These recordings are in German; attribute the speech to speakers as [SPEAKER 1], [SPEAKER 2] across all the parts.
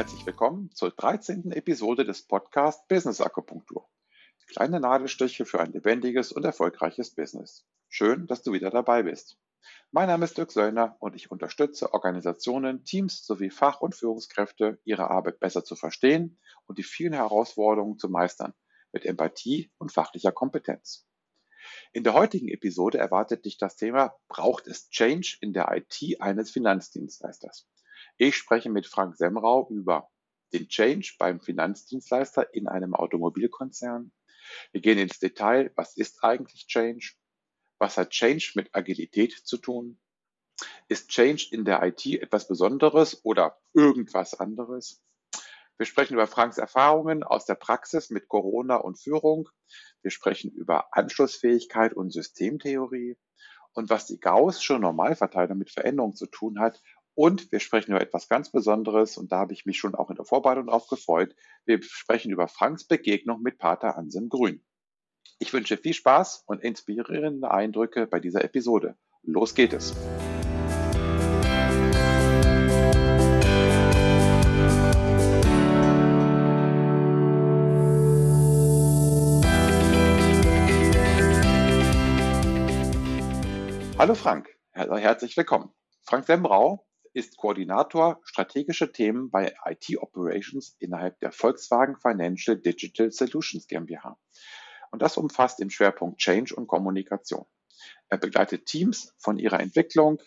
[SPEAKER 1] Herzlich willkommen zur 13. Episode des Podcasts Business Akupunktur. Kleine Nadelstiche für ein lebendiges und erfolgreiches Business. Schön, dass du wieder dabei bist. Mein Name ist Dirk Söllner und ich unterstütze Organisationen, Teams sowie Fach- und Führungskräfte, ihre Arbeit besser zu verstehen und die vielen Herausforderungen zu meistern, mit Empathie und fachlicher Kompetenz. In der heutigen Episode erwartet dich das Thema Braucht es Change in der IT eines Finanzdienstleisters? Ich spreche mit Frank Semrau über den Change beim Finanzdienstleister in einem Automobilkonzern. Wir gehen ins Detail, was ist eigentlich Change? Was hat Change mit Agilität zu tun? Ist Change in der IT etwas Besonderes oder irgendwas anderes? Wir sprechen über Franks Erfahrungen aus der Praxis mit Corona und Führung. Wir sprechen über Anschlussfähigkeit und Systemtheorie und was die Gaußsche Normalverteilung mit Veränderungen zu tun hat. Und wir sprechen über etwas ganz Besonderes und da habe ich mich schon auch in der Vorbereitung darauf gefreut. Wir sprechen über Franks Begegnung mit Pater Anselm Grün. Ich wünsche viel Spaß und inspirierende Eindrücke bei dieser Episode. Los geht es! Hallo Frank, herzlich willkommen. Frank Sembrau ist Koordinator strategische Themen bei IT Operations innerhalb der Volkswagen Financial Digital Solutions GmbH. Und das umfasst im Schwerpunkt Change und Kommunikation. Er begleitet Teams von ihrer Entwicklung,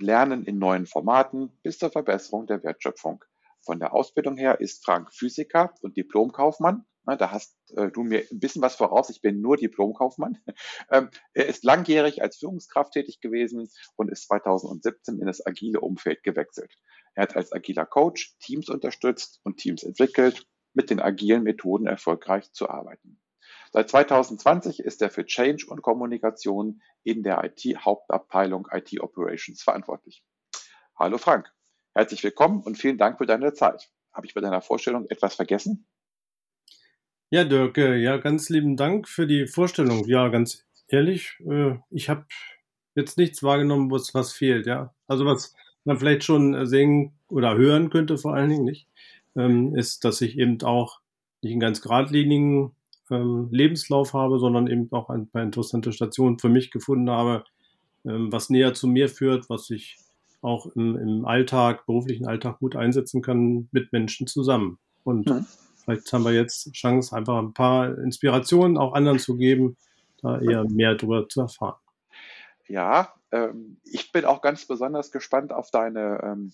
[SPEAKER 1] Lernen in neuen Formaten bis zur Verbesserung der Wertschöpfung. Von der Ausbildung her ist Frank Physiker und Diplomkaufmann da hast äh, du mir ein bisschen was voraus. Ich bin nur Diplomkaufmann. Ähm, er ist langjährig als Führungskraft tätig gewesen und ist 2017 in das agile Umfeld gewechselt. Er hat als agiler Coach Teams unterstützt und Teams entwickelt, mit den agilen Methoden erfolgreich zu arbeiten. Seit 2020 ist er für Change und Kommunikation in der IT-Hauptabteilung IT Operations verantwortlich. Hallo Frank, herzlich willkommen und vielen Dank für deine Zeit. Habe ich bei deiner Vorstellung etwas vergessen?
[SPEAKER 2] Ja, Dirk, ja, ganz lieben Dank für die Vorstellung. Ja, ganz ehrlich, äh, ich habe jetzt nichts wahrgenommen, was, was fehlt, ja. Also was man vielleicht schon sehen oder hören könnte, vor allen Dingen nicht, ähm, ist, dass ich eben auch nicht einen ganz geradlinigen ähm, Lebenslauf habe, sondern eben auch ein paar interessante Stationen für mich gefunden habe, ähm, was näher zu mir führt, was ich auch im, im Alltag, beruflichen Alltag gut einsetzen kann mit Menschen zusammen. Und mhm. Vielleicht haben wir jetzt Chance, einfach ein paar Inspirationen auch anderen zu geben, da eher mehr darüber zu erfahren.
[SPEAKER 1] Ja, ähm, ich bin auch ganz besonders gespannt auf deine ähm,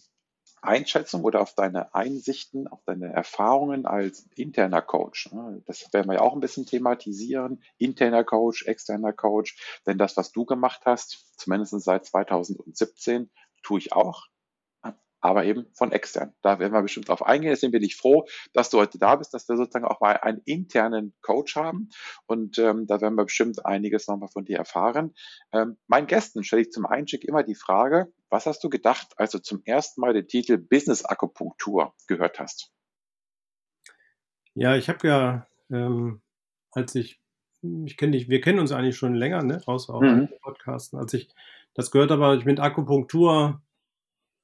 [SPEAKER 1] Einschätzung oder auf deine Einsichten, auf deine Erfahrungen als interner Coach. Ne? Das werden wir ja auch ein bisschen thematisieren. Interner Coach, externer Coach. Denn das, was du gemacht hast, zumindest seit 2017, tue ich auch aber eben von extern. Da werden wir bestimmt drauf eingehen. Deswegen bin ich froh, dass du heute da bist, dass wir sozusagen auch mal einen internen Coach haben. Und ähm, da werden wir bestimmt einiges nochmal von dir erfahren. Ähm, meinen Gästen stelle ich zum Einstieg immer die Frage, was hast du gedacht, als du zum ersten Mal den Titel Business Akupunktur gehört hast?
[SPEAKER 2] Ja, ich habe ja, ähm, als ich, ich kenne dich, wir kennen uns eigentlich schon länger, ne, außer auch mhm. Podcasten. Als ich das gehört habe, ich mit Akupunktur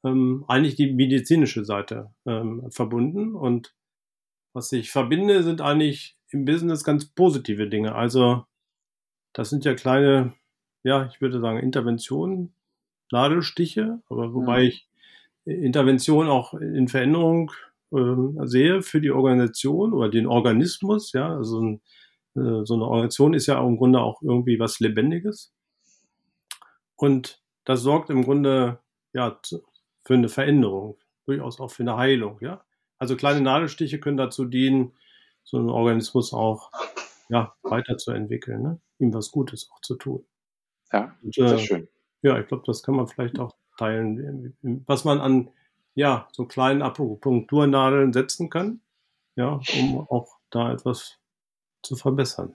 [SPEAKER 2] ähm, eigentlich die medizinische Seite ähm, verbunden. Und was ich verbinde, sind eigentlich im Business ganz positive Dinge. Also das sind ja kleine, ja, ich würde sagen, Interventionen, Nadelstiche, aber wobei ja. ich Intervention auch in Veränderung äh, sehe für die Organisation oder den Organismus, ja, also ein, äh, so eine Organisation ist ja im Grunde auch irgendwie was Lebendiges. Und das sorgt im Grunde ja für eine Veränderung, durchaus auch für eine Heilung, ja. Also kleine Nadelstiche können dazu dienen, so einen Organismus auch ja, weiterzuentwickeln, ne? ihm was Gutes auch zu tun.
[SPEAKER 1] Ja, Und, äh, sehr schön.
[SPEAKER 2] Ja, ich glaube, das kann man vielleicht auch teilen, was man an ja, so kleinen Akupunkturnadeln setzen kann, ja, um auch da etwas zu verbessern.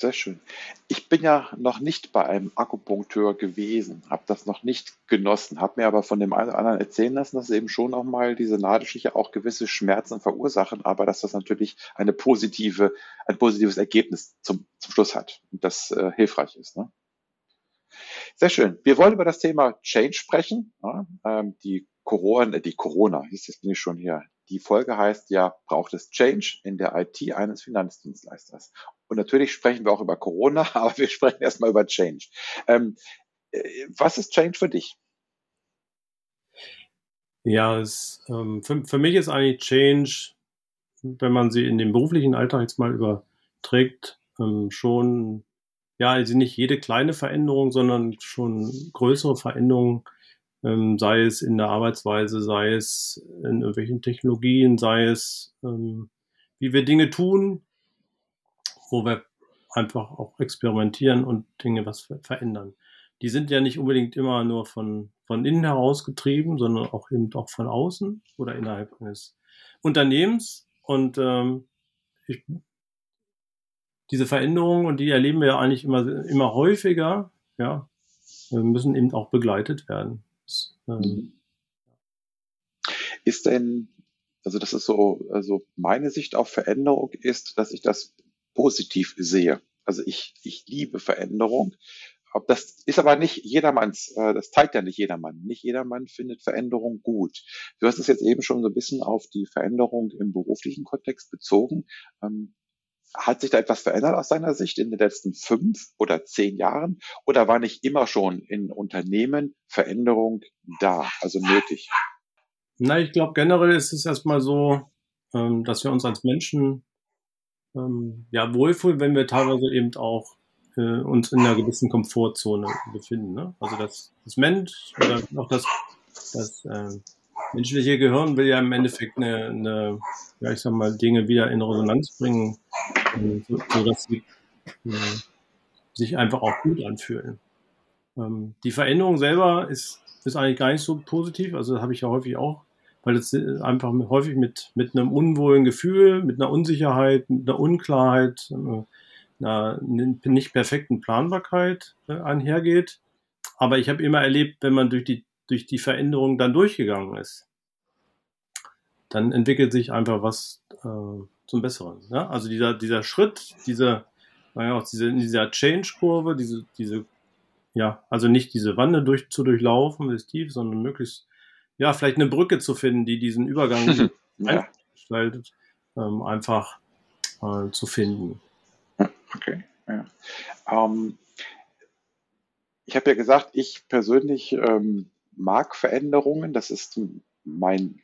[SPEAKER 1] Sehr schön. Ich bin ja noch nicht bei einem Akupunkteur gewesen, habe das noch nicht genossen, habe mir aber von dem einen oder anderen erzählen lassen, dass eben schon auch mal diese Nadelstiche auch gewisse Schmerzen verursachen, aber dass das natürlich eine positive, ein positives Ergebnis zum, zum Schluss hat und das äh, hilfreich ist. Ne? Sehr schön. Wir wollen über das Thema Change sprechen, ja, ähm, die Corona, die Corona, jetzt bin ich schon hier. Die Folge heißt ja, braucht es Change in der IT eines Finanzdienstleisters? Und natürlich sprechen wir auch über Corona, aber wir sprechen erstmal über Change. Ähm, äh, was ist Change für dich?
[SPEAKER 2] Ja, es, ähm, für, für mich ist eigentlich Change, wenn man sie in den beruflichen Alltag jetzt mal überträgt, ähm, schon, ja, also nicht jede kleine Veränderung, sondern schon größere Veränderungen, ähm, sei es in der Arbeitsweise, sei es in irgendwelchen Technologien, sei es, ähm, wie wir Dinge tun, wo wir einfach auch experimentieren und Dinge was verändern. Die sind ja nicht unbedingt immer nur von, von innen heraus getrieben, sondern auch eben auch von außen oder innerhalb eines Unternehmens. Und ähm, ich, diese Veränderungen, und die erleben wir ja eigentlich immer, immer häufiger, ja, müssen eben auch begleitet werden. Ähm, mhm.
[SPEAKER 1] ist denn, also das ist so, also meine Sicht auf Veränderung ist, dass ich das positiv sehe. Also ich, ich liebe Veränderung. Das ist aber nicht jedermanns, äh, das zeigt ja nicht jedermann. Nicht jedermann findet Veränderung gut. Du hast es jetzt eben schon so ein bisschen auf die Veränderung im beruflichen Kontext bezogen. Hat sich da etwas verändert aus deiner Sicht in den letzten fünf oder zehn Jahren? Oder war nicht immer schon in Unternehmen Veränderung da, also nötig?
[SPEAKER 2] Na, ich glaube generell ist es erstmal so, ähm, dass wir uns als Menschen ähm, ja, wohlfühlen, wenn wir teilweise eben auch äh, uns in einer gewissen Komfortzone befinden. Ne? Also das, das Mensch oder auch das, das äh, menschliche Gehirn will ja im Endeffekt eine, eine, ja ich sag mal, Dinge wieder in Resonanz bringen, so, so dass sie äh, sich einfach auch gut anfühlen. Ähm, die Veränderung selber ist, ist eigentlich gar nicht so positiv, also habe ich ja häufig auch weil es äh, einfach häufig mit, mit einem unwohlen Gefühl, mit einer Unsicherheit, mit einer Unklarheit, äh, einer nicht perfekten Planbarkeit einhergeht. Aber ich habe immer erlebt, wenn man durch die, durch die Veränderung dann durchgegangen ist, dann entwickelt sich einfach was zum Besseren. Ja? Also dieser, dieser Schritt, diese, naja, auch diese, dieser Change-Kurve, diese, diese, ja, also nicht diese Wande durch, zu durchlaufen, ist tief, sondern möglichst ja, vielleicht eine Brücke zu finden, die diesen Übergang ja. gestaltet, ähm, einfach äh, zu finden.
[SPEAKER 1] Okay, ja. Ähm, ich habe ja gesagt, ich persönlich ähm, mag Veränderungen. Das ist mein,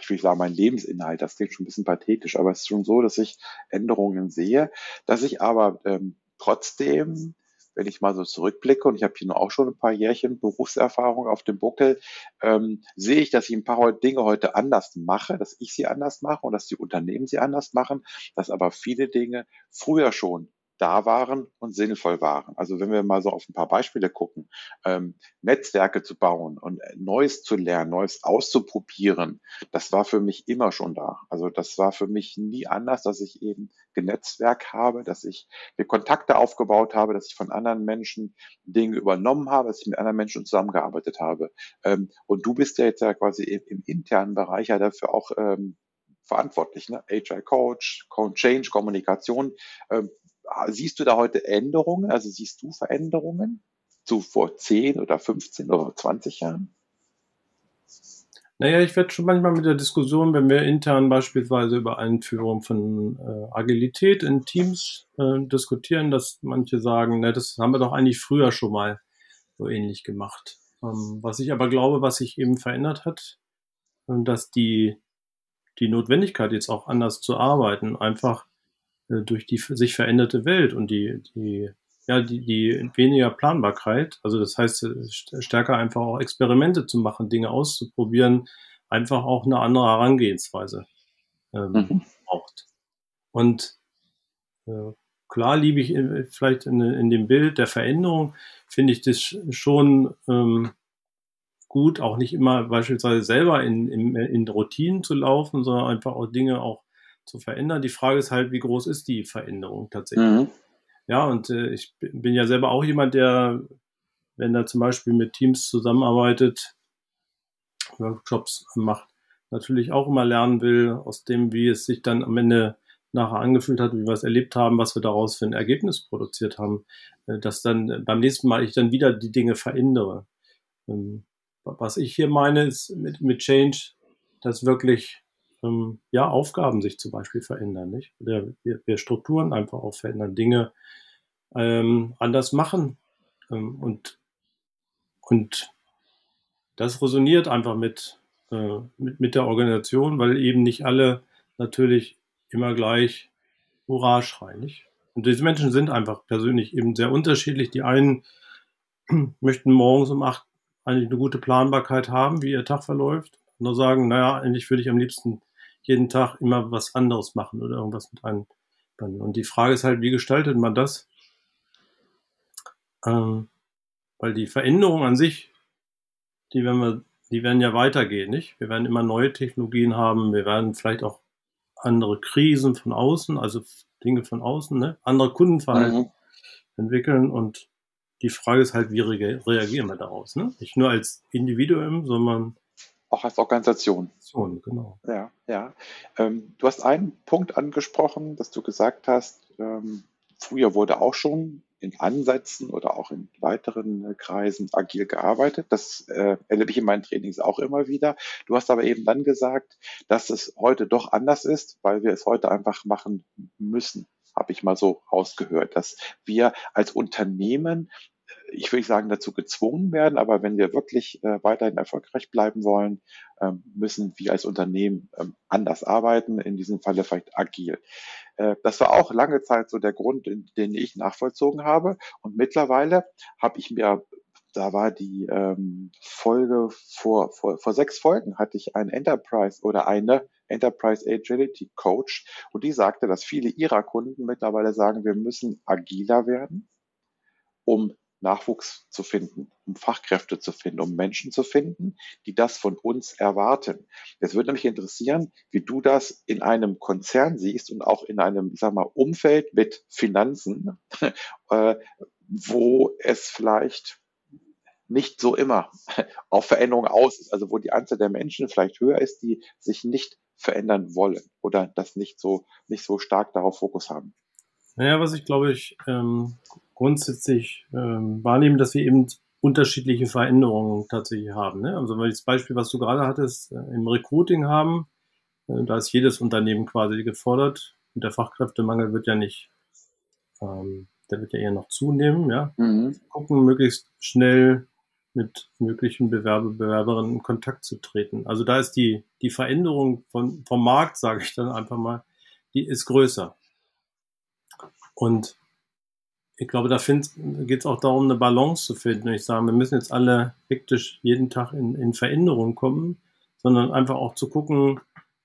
[SPEAKER 1] ich will sagen, mein Lebensinhalt. Das klingt schon ein bisschen pathetisch, aber es ist schon so, dass ich Änderungen sehe, dass ich aber ähm, trotzdem wenn ich mal so zurückblicke, und ich habe hier nur auch schon ein paar Jährchen Berufserfahrung auf dem Buckel, ähm, sehe ich, dass ich ein paar Dinge heute anders mache, dass ich sie anders mache und dass die Unternehmen sie anders machen, dass aber viele Dinge früher schon da waren und sinnvoll waren. Also wenn wir mal so auf ein paar Beispiele gucken, ähm, Netzwerke zu bauen und äh, Neues zu lernen, Neues auszuprobieren, das war für mich immer schon da. Also das war für mich nie anders, dass ich eben genetzwerk habe, dass ich mir Kontakte aufgebaut habe, dass ich von anderen Menschen Dinge übernommen habe, dass ich mit anderen Menschen zusammengearbeitet habe. Ähm, und du bist ja jetzt ja quasi im, im internen Bereich ja dafür auch ähm, verantwortlich, ne? HR Coach, Change, Kommunikation. Ähm, siehst du da heute Änderungen? Also siehst du Veränderungen zu vor 10 oder 15 oder 20 Jahren?
[SPEAKER 2] Naja, ich werde schon manchmal mit der Diskussion, wenn wir intern beispielsweise über Einführung von äh, Agilität in Teams äh, diskutieren, dass manche sagen, na, das haben wir doch eigentlich früher schon mal so ähnlich gemacht. Ähm, was ich aber glaube, was sich eben verändert hat, äh, dass die, die Notwendigkeit jetzt auch anders zu arbeiten einfach durch die sich veränderte Welt und die, die, ja, die, die weniger Planbarkeit, also das heißt, äh, stärker einfach auch Experimente zu machen, Dinge auszuprobieren, einfach auch eine andere Herangehensweise ähm, mhm. braucht. Und äh, klar liebe ich in, vielleicht in, in dem Bild der Veränderung, finde ich das schon ähm, gut, auch nicht immer beispielsweise selber in, in, in Routinen zu laufen, sondern einfach auch Dinge auch zu verändern. Die Frage ist halt, wie groß ist die Veränderung tatsächlich? Mhm. Ja, und äh, ich bin ja selber auch jemand, der, wenn er zum Beispiel mit Teams zusammenarbeitet, Workshops macht, natürlich auch immer lernen will, aus dem, wie es sich dann am Ende nachher angefühlt hat, wie wir es erlebt haben, was wir daraus für ein Ergebnis produziert haben, äh, dass dann beim nächsten Mal ich dann wieder die Dinge verändere. Ähm, was ich hier meine, ist mit, mit Change, dass wirklich ähm, ja, Aufgaben sich zum Beispiel verändern, nicht? Wir, wir Strukturen einfach auch verändern, Dinge ähm, anders machen. Ähm, und, und das resoniert einfach mit, äh, mit, mit der Organisation, weil eben nicht alle natürlich immer gleich Hurra schreien, nicht? Und diese Menschen sind einfach persönlich eben sehr unterschiedlich. Die einen möchten morgens um acht eigentlich eine gute Planbarkeit haben, wie ihr Tag verläuft. Andere sagen, naja, eigentlich würde ich am liebsten jeden Tag immer was anderes machen oder irgendwas mit einem. Und die Frage ist halt, wie gestaltet man das? Ähm, weil die Veränderung an sich, die werden wir, die werden ja weitergehen, nicht? Wir werden immer neue Technologien haben, wir werden vielleicht auch andere Krisen von außen, also Dinge von außen, ne? andere Kundenverhalten mhm. entwickeln und die Frage ist halt, wie reagieren wir daraus? Ne? Nicht nur als Individuum, sondern
[SPEAKER 1] auch als Organisation.
[SPEAKER 2] Genau.
[SPEAKER 1] Ja, ja. Ähm, du hast einen Punkt angesprochen, dass du gesagt hast, ähm, früher wurde auch schon in Ansätzen oder auch in weiteren äh, Kreisen agil gearbeitet. Das äh, erlebe ich in meinen Trainings auch immer wieder. Du hast aber eben dann gesagt, dass es heute doch anders ist, weil wir es heute einfach machen müssen habe ich mal so rausgehört, dass wir als Unternehmen ich nicht sagen, dazu gezwungen werden, aber wenn wir wirklich äh, weiterhin erfolgreich bleiben wollen, ähm, müssen wir als Unternehmen ähm, anders arbeiten, in diesem Falle vielleicht agil. Äh, das war auch lange Zeit so der Grund, in, den ich nachvollzogen habe. Und mittlerweile habe ich mir da war die ähm, Folge vor, vor, vor sechs Folgen hatte ich einen Enterprise oder eine Enterprise Agility Coach und die sagte, dass viele ihrer Kunden mittlerweile sagen, wir müssen agiler werden, um Nachwuchs zu finden, um Fachkräfte zu finden, um Menschen zu finden, die das von uns erwarten. Es würde mich interessieren, wie du das in einem Konzern siehst und auch in einem, sag mal, Umfeld mit Finanzen, äh, wo es vielleicht nicht so immer auf Veränderung aus ist, also wo die Anzahl der Menschen vielleicht höher ist, die sich nicht verändern wollen oder das nicht so, nicht so stark darauf Fokus haben.
[SPEAKER 2] Naja, was ich glaube ich ähm, grundsätzlich ähm, wahrnehme, dass wir eben unterschiedliche Veränderungen tatsächlich haben. Ne? Also weil das Beispiel, was du gerade hattest, äh, im Recruiting haben, äh, da ist jedes Unternehmen quasi gefordert und der Fachkräftemangel wird ja nicht, ähm, der wird ja eher noch zunehmen. Ja, mhm. gucken möglichst schnell mit möglichen Bewerber, Bewerberinnen in Kontakt zu treten. Also da ist die die Veränderung von vom Markt, sage ich dann einfach mal, die ist größer. Und ich glaube, da geht es auch darum, eine Balance zu finden. Ich sage, wir müssen jetzt alle hektisch jeden Tag in, in Veränderung kommen, sondern einfach auch zu gucken,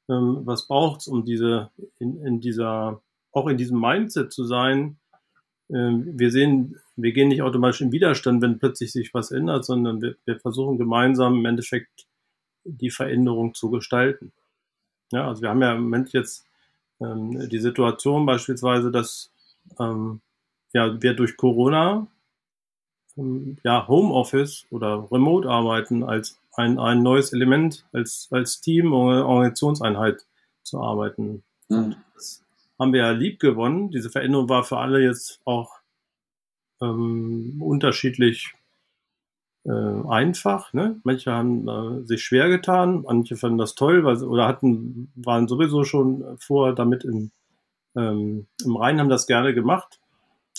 [SPEAKER 2] ähm, was braucht es, um diese, in, in dieser, auch in diesem Mindset zu sein. Ähm, wir sehen, wir gehen nicht automatisch in Widerstand, wenn plötzlich sich was ändert, sondern wir, wir versuchen gemeinsam im Endeffekt die Veränderung zu gestalten. Ja, also wir haben ja im Moment jetzt ähm, die Situation beispielsweise, dass ähm, ja, wir durch Corona ja, Homeoffice oder Remote-Arbeiten als ein, ein neues Element, als, als Team oder Organisationseinheit zu arbeiten. Mhm. Das haben wir ja lieb gewonnen. Diese Veränderung war für alle jetzt auch ähm, unterschiedlich äh, einfach. Ne? Manche haben äh, sich schwer getan, manche fanden das toll weil, oder hatten, waren sowieso schon vorher damit im, ähm, im Rhein, haben das gerne gemacht.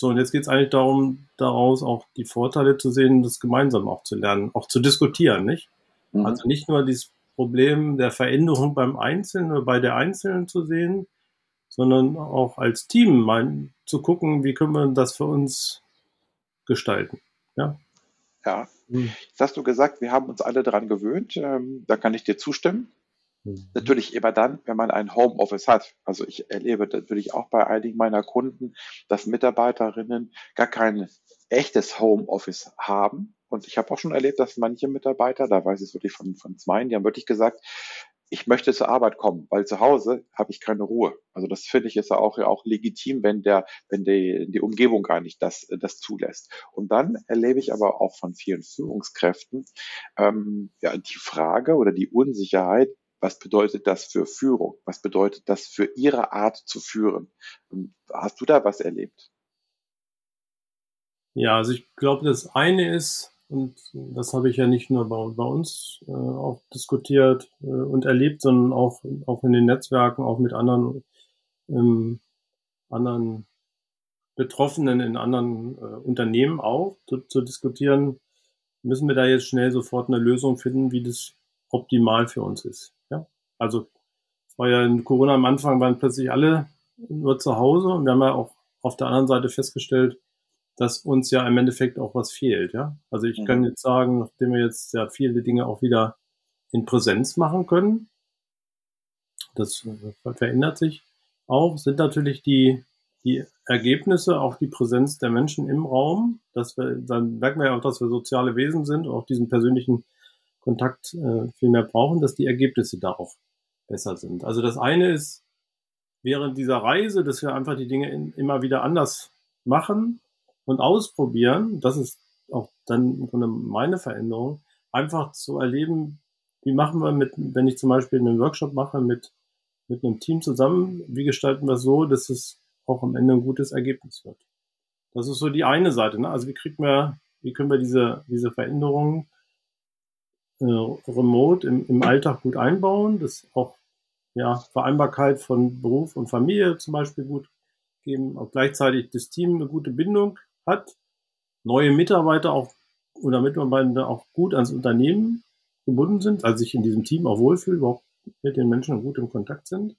[SPEAKER 2] So, und jetzt geht es eigentlich darum, daraus auch die Vorteile zu sehen, das gemeinsam auch zu lernen, auch zu diskutieren, nicht? Mhm. Also nicht nur dieses Problem der Veränderung beim Einzelnen oder bei der Einzelnen zu sehen, sondern auch als Team mal zu gucken, wie können wir das für uns gestalten. Ja.
[SPEAKER 1] Ja. Mhm. Jetzt hast du gesagt, wir haben uns alle daran gewöhnt. Ähm, da kann ich dir zustimmen. Mhm. Natürlich immer dann, wenn man ein Homeoffice hat. Also ich erlebe natürlich auch bei einigen meiner Kunden, dass Mitarbeiterinnen gar kein echtes Homeoffice haben. Und ich habe auch schon erlebt, dass manche Mitarbeiter, da weiß ich es wirklich von, von zwei, die haben wirklich gesagt, ich möchte zur Arbeit kommen, weil zu Hause habe ich keine Ruhe. Also das finde ich ist ja auch, ja auch legitim, wenn der, wenn die, die Umgebung gar nicht das, das zulässt. Und dann erlebe ich aber auch von vielen Führungskräften ähm, ja, die Frage oder die Unsicherheit, was bedeutet das für Führung? Was bedeutet das für Ihre Art zu führen? Hast du da was erlebt?
[SPEAKER 2] Ja, also ich glaube, das eine ist, und das habe ich ja nicht nur bei, bei uns äh, auch diskutiert äh, und erlebt, sondern auch, auch in den Netzwerken, auch mit anderen, ähm, anderen Betroffenen in anderen äh, Unternehmen auch zu, zu diskutieren, müssen wir da jetzt schnell sofort eine Lösung finden, wie das optimal für uns ist. Also es war ja in Corona am Anfang waren plötzlich alle nur zu Hause und wir haben ja auch auf der anderen Seite festgestellt, dass uns ja im Endeffekt auch was fehlt. Ja? Also ich mhm. kann jetzt sagen, nachdem wir jetzt ja viele Dinge auch wieder in Präsenz machen können, das äh, verändert sich auch, sind natürlich die, die Ergebnisse, auch die Präsenz der Menschen im Raum. Dass wir, dann merken wir ja auch, dass wir soziale Wesen sind und auch diesen persönlichen Kontakt äh, viel mehr brauchen, dass die Ergebnisse da auch besser sind. Also das eine ist, während dieser Reise, dass wir einfach die Dinge in, immer wieder anders machen, und ausprobieren, das ist auch dann meine Veränderung, einfach zu erleben, wie machen wir mit, wenn ich zum Beispiel einen Workshop mache mit, mit einem Team zusammen, wie gestalten wir es so, dass es auch am Ende ein gutes Ergebnis wird. Das ist so die eine Seite. Ne? Also wie kriegt man, wie können wir diese, diese Veränderungen äh, remote im, im Alltag gut einbauen, dass auch ja, Vereinbarkeit von Beruf und Familie zum Beispiel gut geben, auch gleichzeitig das Team eine gute Bindung hat, neue Mitarbeiter auch oder Mitarbeiter auch gut ans Unternehmen gebunden sind, also sich in diesem Team auch wohlfühlen, überhaupt mit den Menschen gut im Kontakt sind.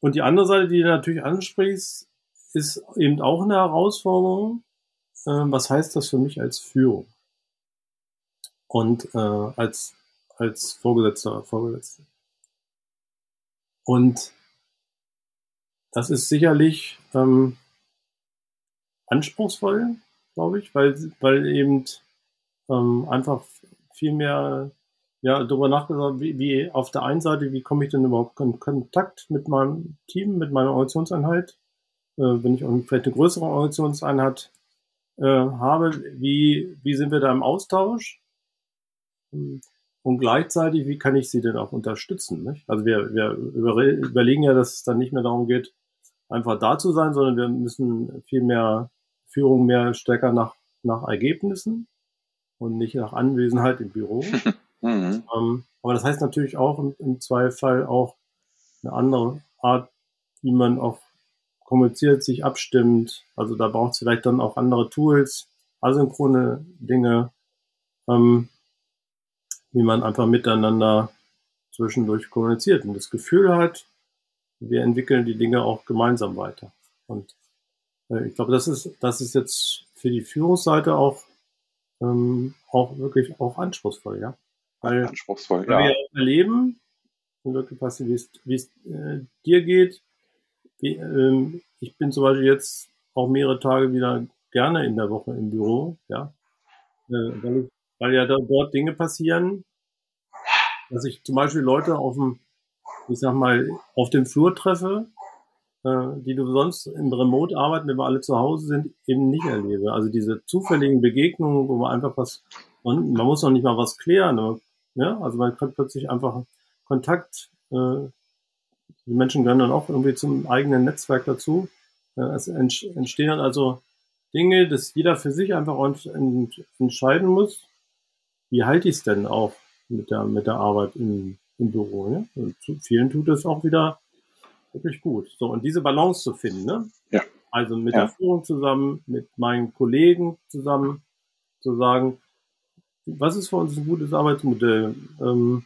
[SPEAKER 2] Und die andere Seite, die du natürlich ansprichst, ist eben auch eine Herausforderung. Äh, was heißt das für mich als Führung? Und äh, als, als Vorgesetzter, Vorgesetzte. Und das ist sicherlich ähm, anspruchsvoll, glaube ich, weil, weil eben ähm, einfach viel mehr ja, darüber nachgedacht, wie, wie auf der einen Seite, wie komme ich denn überhaupt in Kontakt mit meinem Team, mit meiner Organisationseinheit, äh, wenn ich vielleicht eine größere Organisationseinheit äh, habe, wie, wie sind wir da im Austausch? Und gleichzeitig, wie kann ich sie denn auch unterstützen? Nicht? Also wir, wir überlegen ja, dass es dann nicht mehr darum geht, einfach da zu sein, sondern wir müssen viel mehr Führung mehr stärker nach, nach Ergebnissen und nicht nach Anwesenheit im Büro. mhm. ähm, aber das heißt natürlich auch im, im Zweifel auch eine andere Art, wie man auch kommuniziert, sich abstimmt. Also da braucht es vielleicht dann auch andere Tools, asynchrone Dinge, ähm, wie man einfach miteinander zwischendurch kommuniziert und das Gefühl hat, wir entwickeln die Dinge auch gemeinsam weiter. Und äh, ich glaube, das ist, das ist jetzt für die Führungsseite auch, ähm, auch wirklich auch anspruchsvoll, ja. Weil, anspruchsvoll, weil ja. wir erleben, wirklich passiert, wie es, wie es äh, dir geht. Wie, ähm, ich bin zum Beispiel jetzt auch mehrere Tage wieder gerne in der Woche im Büro, ja. Äh, weil, ich, weil ja dort Dinge passieren, dass ich zum Beispiel Leute auf dem, ich sag mal, auf dem Flur treffe, äh, die du sonst in Remote-Arbeiten, wenn wir alle zu Hause sind, eben nicht erlebe. Also diese zufälligen Begegnungen, wo man einfach was, man, man muss noch nicht mal was klären. Ja? Also man kann plötzlich einfach Kontakt, äh, die Menschen gehören dann auch irgendwie zum eigenen Netzwerk dazu. Äh, es entstehen dann also Dinge, dass jeder für sich einfach entscheiden muss, wie halte ich es denn auch mit der, mit der Arbeit im, im Büro. Ja? Und zu vielen tut es auch wieder wirklich gut. So, und diese Balance zu finden, ne?
[SPEAKER 1] Ja.
[SPEAKER 2] Also mit ja. der Führung zusammen, mit meinen Kollegen zusammen, zu sagen, was ist für uns ein gutes Arbeitsmodell? Ähm,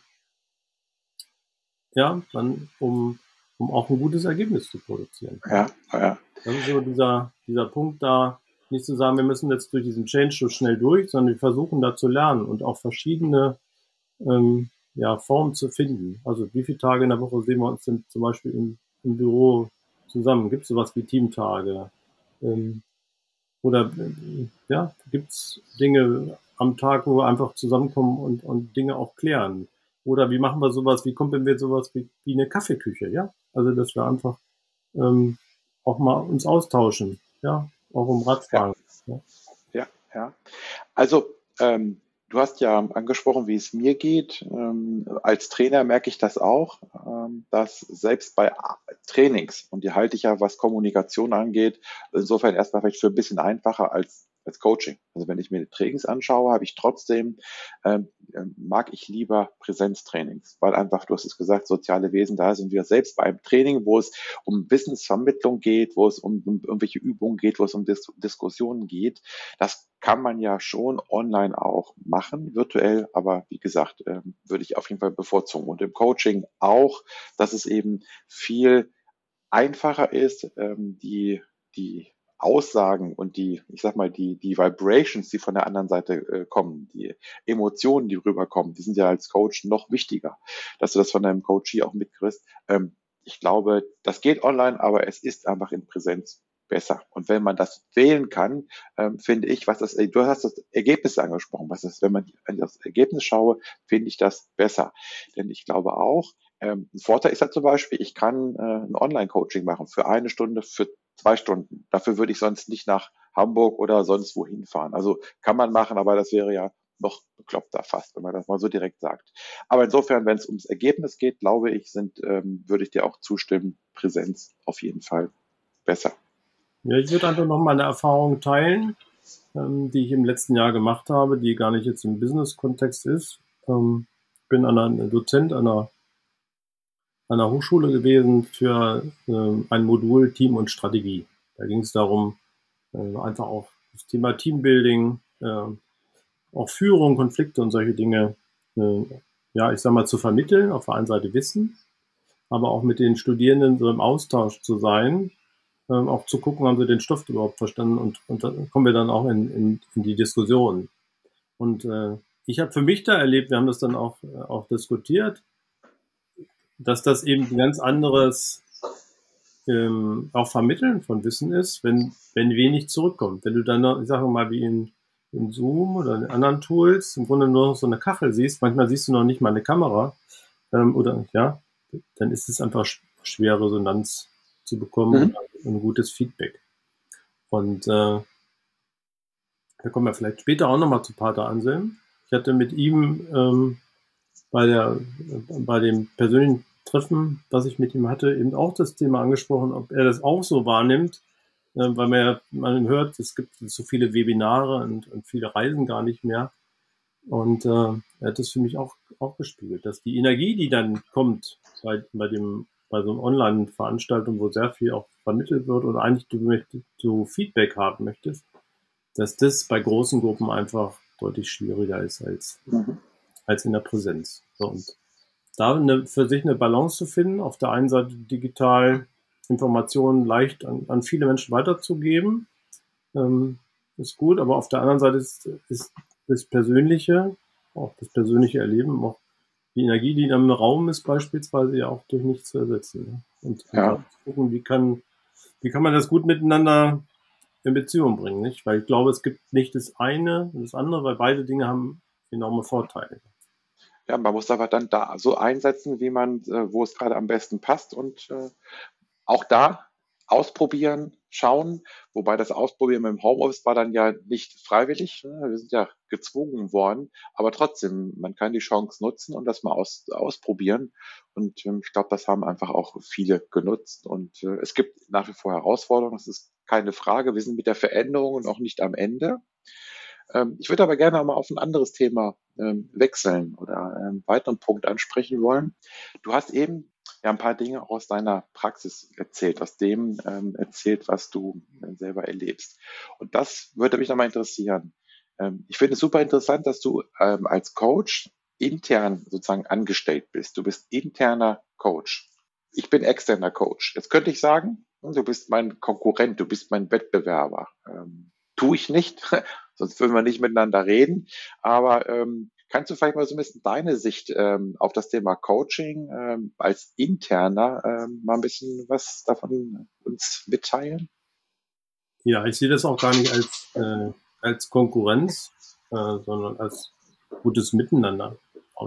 [SPEAKER 2] ja, dann, um, um auch ein gutes Ergebnis zu produzieren.
[SPEAKER 1] Ja, ja.
[SPEAKER 2] Das ist so dieser, dieser Punkt da, nicht zu sagen, wir müssen jetzt durch diesen Change so schnell durch, sondern wir versuchen da zu lernen und auch verschiedene ähm, ja, Formen zu finden. Also wie viele Tage in der Woche sehen wir uns denn zum Beispiel im im Büro zusammen? Gibt es sowas wie Teamtage? Ähm, oder äh, ja, gibt es Dinge am Tag, wo wir einfach zusammenkommen und, und Dinge auch klären? Oder wie machen wir sowas, wie kommen wir sowas wie, wie eine Kaffeeküche, ja? Also dass wir einfach ähm, auch mal uns austauschen, ja, auch um Radfahren.
[SPEAKER 1] Ja, ja. ja. Also ähm, Du hast ja angesprochen, wie es mir geht. Ähm, als Trainer merke ich das auch, ähm, dass selbst bei Trainings, und die halte ich ja, was Kommunikation angeht, insofern erstmal vielleicht für ein bisschen einfacher als als Coaching. Also wenn ich mir die Trainings anschaue, habe ich trotzdem, ähm, ähm, mag ich lieber Präsenztrainings, weil einfach, du hast es gesagt, soziale Wesen, da sind wir selbst beim Training, wo es um Wissensvermittlung geht, wo es um, um irgendwelche Übungen geht, wo es um Dis Diskussionen geht. Das kann man ja schon online auch machen, virtuell, aber wie gesagt, ähm, würde ich auf jeden Fall bevorzugen. Und im Coaching auch, dass es eben viel einfacher ist, ähm, die, die Aussagen und die, ich sag mal, die, die Vibrations, die von der anderen Seite äh, kommen, die Emotionen, die rüberkommen, die sind ja als Coach noch wichtiger, dass du das von deinem Coachie auch mitkriegst. Ähm, ich glaube, das geht online, aber es ist einfach in Präsenz besser. Und wenn man das wählen kann, ähm, finde ich, was das, du hast das Ergebnis angesprochen, was ist, wenn man das Ergebnis schaue, finde ich das besser. Denn ich glaube auch, ähm, ein Vorteil ist ja zum Beispiel, ich kann äh, ein Online-Coaching machen für eine Stunde, für zwei Stunden. Dafür würde ich sonst nicht nach Hamburg oder sonst wohin fahren. Also kann man machen, aber das wäre ja noch bekloppter fast, wenn man das mal so direkt sagt. Aber insofern, wenn es ums Ergebnis geht, glaube ich, sind, ähm, würde ich dir auch zustimmen, Präsenz auf jeden Fall besser.
[SPEAKER 2] Ja, ich würde einfach noch mal eine Erfahrung teilen, ähm, die ich im letzten Jahr gemacht habe, die gar nicht jetzt im Business-Kontext ist. Ähm, ich bin an einer, Dozent an einer an einer Hochschule gewesen für äh, ein Modul Team und Strategie. Da ging es darum, äh, einfach auch das Thema Teambuilding, äh, auch Führung, Konflikte und solche Dinge, äh, ja, ich sag mal, zu vermitteln. Auf der einen Seite Wissen, aber auch mit den Studierenden so im Austausch zu sein, äh, auch zu gucken, haben sie den Stoff überhaupt verstanden und, und dann kommen wir dann auch in, in, in die Diskussion. Und äh, ich habe für mich da erlebt, wir haben das dann auch, auch diskutiert, dass das eben ein ganz anderes ähm, auch Vermitteln von Wissen ist, wenn, wenn wenig zurückkommt. Wenn du dann, ich sage mal, wie in, in Zoom oder in anderen Tools im Grunde nur noch so eine Kachel siehst, manchmal siehst du noch nicht mal eine Kamera, ähm, oder ja, dann ist es einfach schwer, Resonanz zu bekommen mhm. und ein gutes Feedback. Und äh, da kommen wir vielleicht später auch nochmal zu Pater Anselm. Ich hatte mit ihm ähm, bei, der, bei dem persönlichen Treffen, was ich mit ihm hatte, eben auch das Thema angesprochen, ob er das auch so wahrnimmt, äh, weil man ja man hört, es gibt so viele Webinare und, und viele Reisen gar nicht mehr. Und äh, er hat das für mich auch, auch gespiegelt, dass die Energie, die dann kommt bei, bei dem bei so einer Online-Veranstaltung, wo sehr viel auch vermittelt wird und eigentlich du, möchtest, du Feedback haben möchtest, dass das bei großen Gruppen einfach deutlich schwieriger ist als, mhm. als in der Präsenz. So, und da eine, für sich eine Balance zu finden, auf der einen Seite digital Informationen leicht an, an viele Menschen weiterzugeben, ähm, ist gut, aber auf der anderen Seite ist, ist das Persönliche, auch das persönliche Erleben, auch die Energie, die in einem Raum ist, beispielsweise ja auch durch nichts zu ersetzen. Ne? Und ja. gucken, wie kann, wie kann man das gut miteinander in Beziehung bringen, nicht? Weil ich glaube, es gibt nicht das eine und das andere, weil beide Dinge haben enorme Vorteile.
[SPEAKER 1] Ja, man muss aber dann da so einsetzen, wie man, äh, wo es gerade am besten passt und äh, auch da ausprobieren, schauen, wobei das Ausprobieren im Homeoffice war dann ja nicht freiwillig, ne? wir sind ja gezwungen worden, aber trotzdem, man kann die Chance nutzen und das mal aus, ausprobieren. Und ähm, ich glaube, das haben einfach auch viele genutzt. Und äh, es gibt nach wie vor Herausforderungen, das ist keine Frage, wir sind mit der Veränderung noch nicht am Ende. Ähm, ich würde aber gerne mal auf ein anderes Thema ähm, wechseln oder einen weiteren Punkt ansprechen wollen. Du hast eben ja ein paar Dinge aus deiner Praxis erzählt, aus dem ähm, erzählt, was du äh, selber erlebst. Und das würde mich nochmal interessieren. ich finde es super interessant, dass du als Coach intern sozusagen angestellt bist. Du bist interner Coach. Ich bin externer Coach. Jetzt könnte ich sagen, du bist mein Konkurrent, du bist mein Wettbewerber. Ähm, tue ich nicht, sonst würden wir nicht miteinander reden. Aber ähm, kannst du vielleicht mal so ein bisschen deine Sicht ähm, auf das Thema Coaching ähm, als Interner ähm, mal ein bisschen was davon uns mitteilen?
[SPEAKER 2] Ja, ich sehe das auch gar nicht als, äh, als Konkurrenz, äh, sondern als gutes Miteinander,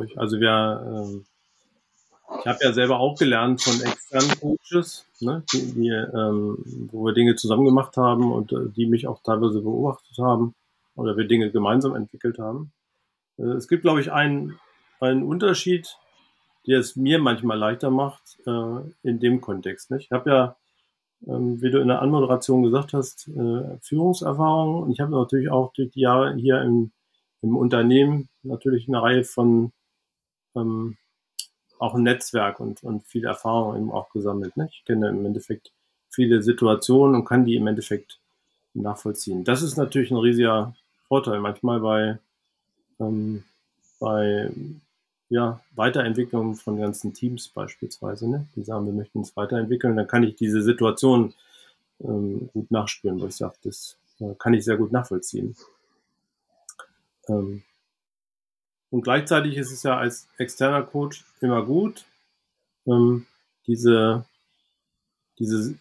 [SPEAKER 2] ich. Also wir, äh, ich habe ja selber auch gelernt von externen Coaches, ne, die, die, ähm, wo wir Dinge zusammen gemacht haben und äh, die mich auch teilweise beobachtet haben oder wir Dinge gemeinsam entwickelt haben. Äh, es gibt, glaube ich, einen, einen Unterschied, der es mir manchmal leichter macht äh, in dem Kontext. Ich habe ja ähm, wie du in der Anmoderation gesagt hast, äh, Führungserfahrung. Und ich habe natürlich auch durch die Jahre hier im, im Unternehmen natürlich eine Reihe von ähm, auch ein Netzwerk und, und viel Erfahrung eben auch gesammelt. Ne? Ich kenne im Endeffekt viele Situationen und kann die im Endeffekt nachvollziehen. Das ist natürlich ein riesiger Vorteil. Manchmal bei, ähm, bei ja, Weiterentwicklung von ganzen Teams beispielsweise, ne? die sagen, wir möchten uns weiterentwickeln, dann kann ich diese Situation ähm, gut nachspüren, wo ich sage, das äh, kann ich sehr gut nachvollziehen. Ähm, und gleichzeitig ist es ja als externer Coach immer gut, ähm, diese, diese,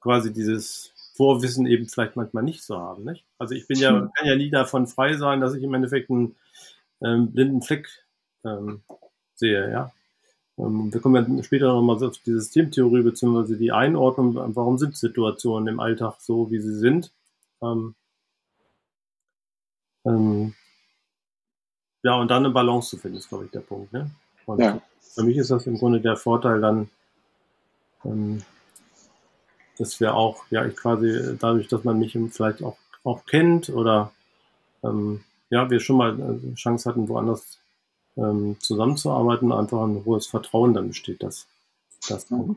[SPEAKER 2] quasi dieses Vorwissen eben vielleicht manchmal nicht zu haben. Nicht? Also ich bin ja, hm. kann ja nie davon frei sein, dass ich im Endeffekt einen ähm, blinden Fleck ähm, sehe, ja. Ähm, wir kommen ja später nochmal auf die Systemtheorie bzw. die Einordnung, warum sind Situationen im Alltag so, wie sie sind. Ähm, ähm, ja, und dann eine Balance zu finden, ist, glaube ich, der Punkt. Ne? Und ja. für mich ist das im Grunde der Vorteil dann, ähm, dass wir auch, ja, ich quasi dadurch, dass man mich vielleicht auch, auch kennt oder ähm, ja, wir schon mal äh, Chance hatten, woanders ähm, zusammenzuarbeiten, einfach ein hohes Vertrauen dann besteht, dass das mhm.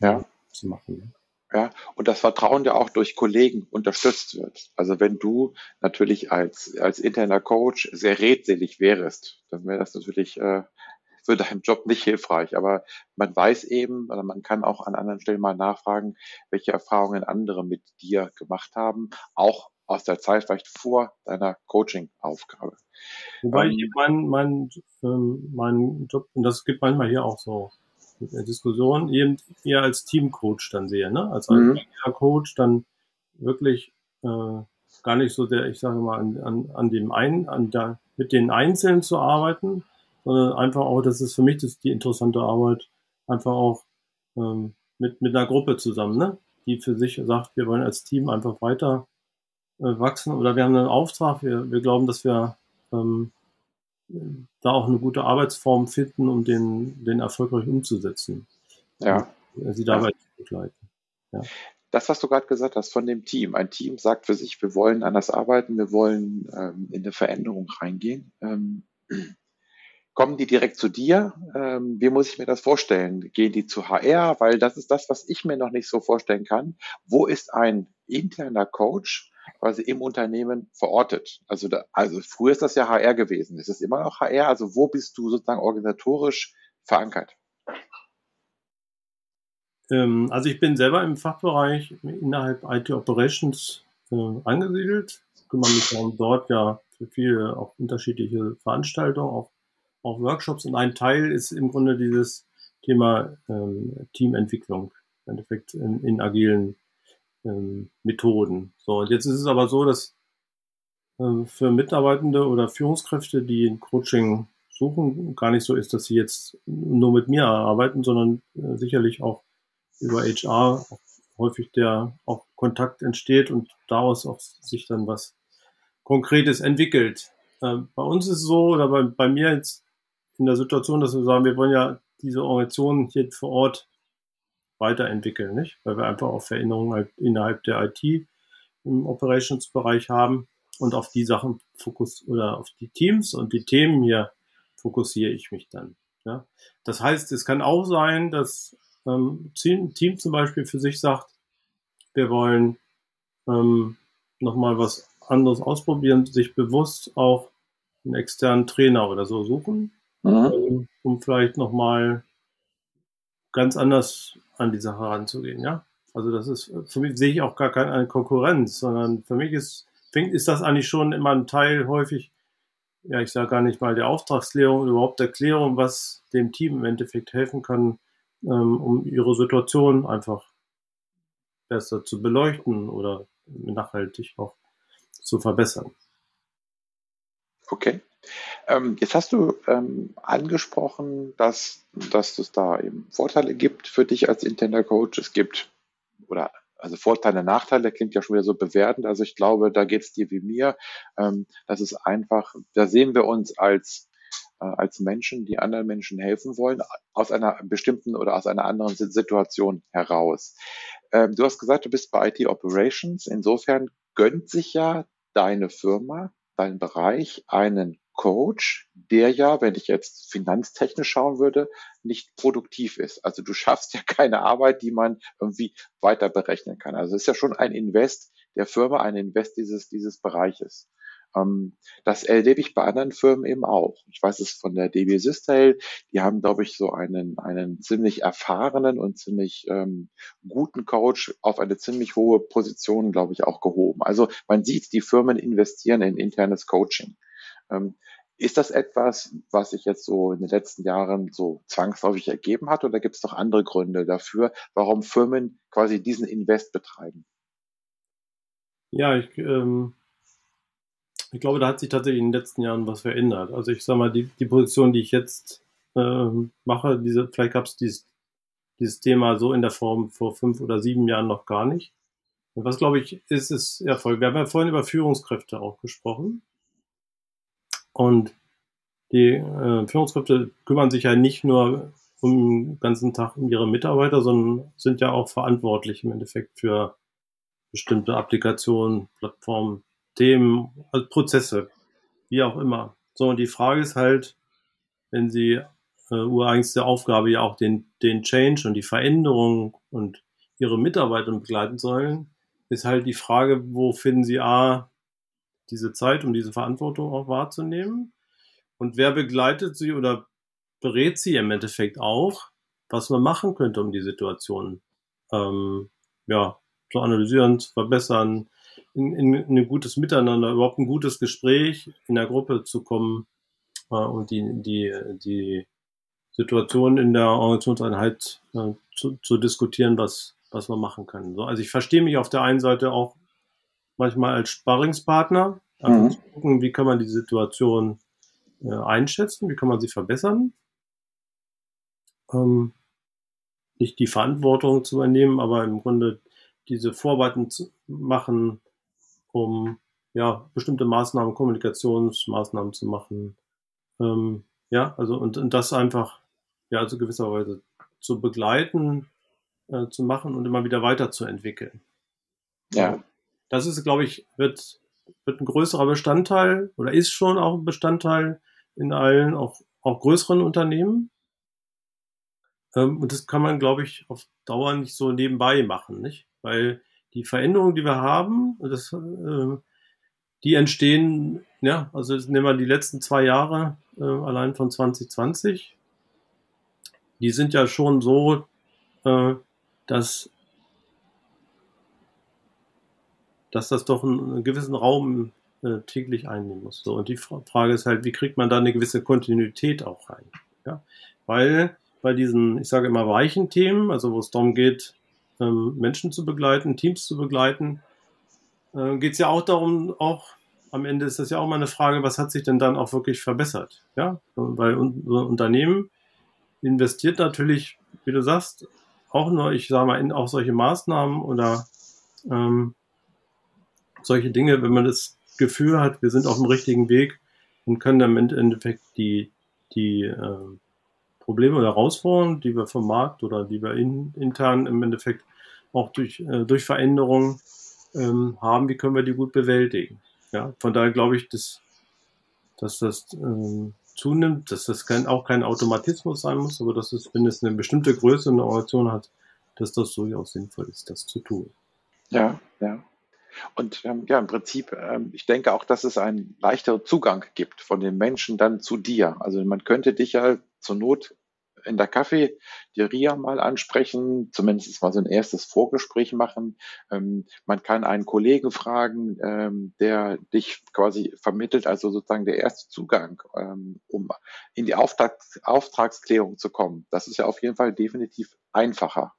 [SPEAKER 1] ja. zu machen. Ne? Ja, und das Vertrauen ja auch durch Kollegen unterstützt wird. Also wenn du natürlich als, als interner Coach sehr redselig wärst, dann wäre das natürlich äh, für deinen Job nicht hilfreich. Aber man weiß eben, oder man kann auch an anderen Stellen mal nachfragen, welche Erfahrungen andere mit dir gemacht haben, auch aus der Zeit vielleicht vor deiner Coaching-Aufgabe.
[SPEAKER 2] Wobei ähm, ich mein, mein, ähm, mein Job, und das gibt manchmal hier auch so Diskussion eben eher als Teamcoach dann sehe, ne? Als mhm. Coach dann wirklich äh, gar nicht so der, ich sage mal, an, an, an dem einen, an der, mit den Einzelnen zu arbeiten, sondern einfach auch, das ist für mich das die interessante Arbeit, einfach auch ähm, mit, mit einer Gruppe zusammen, ne? die für sich sagt, wir wollen als Team einfach weiter äh, wachsen oder wir haben einen Auftrag, wir, wir glauben, dass wir ähm, da auch eine gute Arbeitsform finden, um den, den erfolgreich umzusetzen.
[SPEAKER 1] Ja.
[SPEAKER 2] Sie dabei zu begleiten.
[SPEAKER 1] Ja. Das, was du gerade gesagt hast von dem Team. Ein Team sagt für sich, wir wollen anders arbeiten, wir wollen ähm, in eine Veränderung reingehen. Ähm, kommen die direkt zu dir? Ähm, wie muss ich mir das vorstellen? Gehen die zu HR? Weil das ist das, was ich mir noch nicht so vorstellen kann. Wo ist ein interner Coach, quasi im Unternehmen verortet. Also, da, also früher ist das ja HR gewesen. Ist es immer noch HR? Also wo bist du sozusagen organisatorisch verankert?
[SPEAKER 2] Ähm, also ich bin selber im Fachbereich innerhalb IT Operations äh, angesiedelt. Kümmere mich darum, dort ja für viele auch unterschiedliche Veranstaltungen, auch, auch Workshops. Und ein Teil ist im Grunde dieses Thema ähm, Teamentwicklung, im Endeffekt in, in agilen ähm, Methoden. So, und jetzt ist es aber so, dass äh, für Mitarbeitende oder Führungskräfte, die ein Coaching suchen, gar nicht so ist, dass sie jetzt nur mit mir arbeiten, sondern äh, sicherlich auch über HR häufig der auch Kontakt entsteht und daraus auch sich dann was Konkretes entwickelt. Äh, bei uns ist es so, oder bei, bei mir jetzt in der Situation, dass wir sagen, wir wollen ja diese Organisation hier vor Ort weiterentwickeln, nicht? Weil wir einfach auch Veränderungen halt innerhalb der IT im Operations-Bereich haben und auf die Sachen fokus oder auf die Teams und die Themen hier fokussiere ich mich dann. Ja? Das heißt, es kann auch sein, dass ähm, ein Team zum Beispiel für sich sagt, wir wollen ähm, nochmal was anderes ausprobieren, sich bewusst auch einen externen Trainer oder so suchen, mhm. ähm, um vielleicht nochmal ganz anders an die Sache ranzugehen, ja. Also das ist, für mich sehe ich auch gar keine Konkurrenz, sondern für mich ist, ist das eigentlich schon immer ein Teil häufig, ja, ich sage gar nicht mal der Auftragsklärung, überhaupt der Klärung, was dem Team im Endeffekt helfen kann, ähm, um ihre Situation einfach besser zu beleuchten oder nachhaltig auch zu verbessern.
[SPEAKER 1] Okay. Ähm, jetzt hast du ähm, angesprochen, dass, dass es da eben Vorteile gibt für dich als interner Coach. Es gibt, oder also Vorteile, Nachteile klingt ja schon wieder so bewertend. Also ich glaube, da geht es dir wie mir. Ähm, das ist einfach, da sehen wir uns als äh, als Menschen, die anderen Menschen helfen wollen, aus einer bestimmten oder aus einer anderen Situation heraus. Ähm, du hast gesagt, du bist bei IT Operations. Insofern gönnt sich ja deine Firma, dein Bereich einen Coach, der ja, wenn ich jetzt finanztechnisch schauen würde, nicht produktiv ist. Also du schaffst ja keine Arbeit, die man irgendwie weiter berechnen kann. Also es ist ja schon ein Invest der Firma, ein Invest dieses, dieses Bereiches. Ähm, das erlebe ich bei anderen Firmen eben auch. Ich weiß es von der DB Systel, die haben, glaube ich, so einen, einen ziemlich erfahrenen und ziemlich ähm, guten Coach auf eine ziemlich hohe Position, glaube ich, auch gehoben. Also man sieht, die Firmen investieren in internes Coaching. Ähm, ist das etwas, was sich jetzt so in den letzten Jahren so zwangsläufig ergeben hat oder gibt es noch andere Gründe dafür, warum Firmen quasi diesen Invest betreiben?
[SPEAKER 2] Ja, ich ähm, ich glaube, da hat sich tatsächlich in den letzten Jahren was verändert. Also ich sage mal, die, die Position, die ich jetzt äh, mache, diese, vielleicht gab es dieses, dieses Thema so in der Form vor fünf oder sieben Jahren noch gar nicht. Was, glaube ich, ist, ist Erfolg. Wir haben ja vorhin über Führungskräfte auch gesprochen. Und die äh, Führungskräfte kümmern sich ja nicht nur um den ganzen Tag um ihre Mitarbeiter, sondern sind ja auch verantwortlich im Endeffekt für bestimmte Applikationen, Plattformen, Themen, also Prozesse, wie auch immer. So, und die Frage ist halt, wenn Sie äh, ureigenste Aufgabe ja auch den, den Change und die Veränderung und Ihre Mitarbeiter begleiten sollen, ist halt die Frage, wo finden Sie A, diese Zeit, um diese Verantwortung auch wahrzunehmen? Und wer begleitet Sie oder berät Sie im Endeffekt auch, was man machen könnte, um die Situation ähm, ja, zu analysieren, zu verbessern, in, in, in ein gutes Miteinander, überhaupt ein gutes Gespräch in der Gruppe zu kommen äh, und die, die, die Situation in der Organisationseinheit äh, zu, zu diskutieren, was, was man machen kann. So, also ich verstehe mich auf der einen Seite auch manchmal als Sparringspartner, also mhm. zu gucken, wie kann man die Situation äh, einschätzen, wie kann man sie verbessern. Ähm, nicht die Verantwortung zu übernehmen, aber im Grunde diese Vorarbeiten zu machen, um ja, bestimmte Maßnahmen, Kommunikationsmaßnahmen zu machen. Ähm, ja, also und, und das einfach ja, also gewisserweise zu begleiten, äh, zu machen und immer wieder weiterzuentwickeln. Ja. Das ist, glaube ich, wird, wird ein größerer Bestandteil oder ist schon auch ein Bestandteil in allen, auch, auch größeren Unternehmen. Ähm, und das kann man, glaube ich, auf Dauer nicht so nebenbei machen, nicht? Weil die Veränderungen, die wir haben, das, äh, die entstehen, ja, also nehmen wir die letzten zwei Jahre äh, allein von 2020, die sind ja schon so, äh, dass, dass das doch einen, gewissen Raum äh, täglich einnehmen muss. So, und die Frage ist halt, wie kriegt man da eine gewisse Kontinuität auch rein? Ja? Weil bei diesen, ich sage immer, weichen Themen, also wo es darum geht, ähm, Menschen zu begleiten, Teams zu begleiten, äh, geht es ja auch darum, auch am Ende ist das ja auch mal eine Frage, was hat sich denn dann auch wirklich verbessert? Ja, weil unser Unternehmen investiert natürlich, wie du sagst, auch nur, ich sage mal, in auch solche Maßnahmen oder ähm, solche Dinge, wenn man das Gefühl hat, wir sind auf dem richtigen Weg und können dann im Endeffekt die, die äh, Probleme oder Herausforderungen, die wir vom Markt oder die wir in, intern im Endeffekt auch durch, äh, durch Veränderungen ähm, haben, wie können wir die gut bewältigen. Ja, von daher glaube ich, dass, dass das ähm, zunimmt, dass das kein, auch kein Automatismus sein muss, aber dass es, wenn es eine bestimmte Größe in der Organisation hat, dass das durchaus sinnvoll ist, das zu tun.
[SPEAKER 1] Ja, ja. Und ähm, ja, im Prinzip, ähm, ich denke auch, dass es einen leichteren Zugang gibt von den Menschen dann zu dir. Also man könnte dich ja zur Not in der Cafeteria mal ansprechen, zumindest mal so ein erstes Vorgespräch machen. Ähm, man kann einen Kollegen fragen, ähm, der dich quasi vermittelt, also sozusagen der erste Zugang, ähm, um in die Auftrags Auftragsklärung zu kommen. Das ist ja auf jeden Fall definitiv einfacher.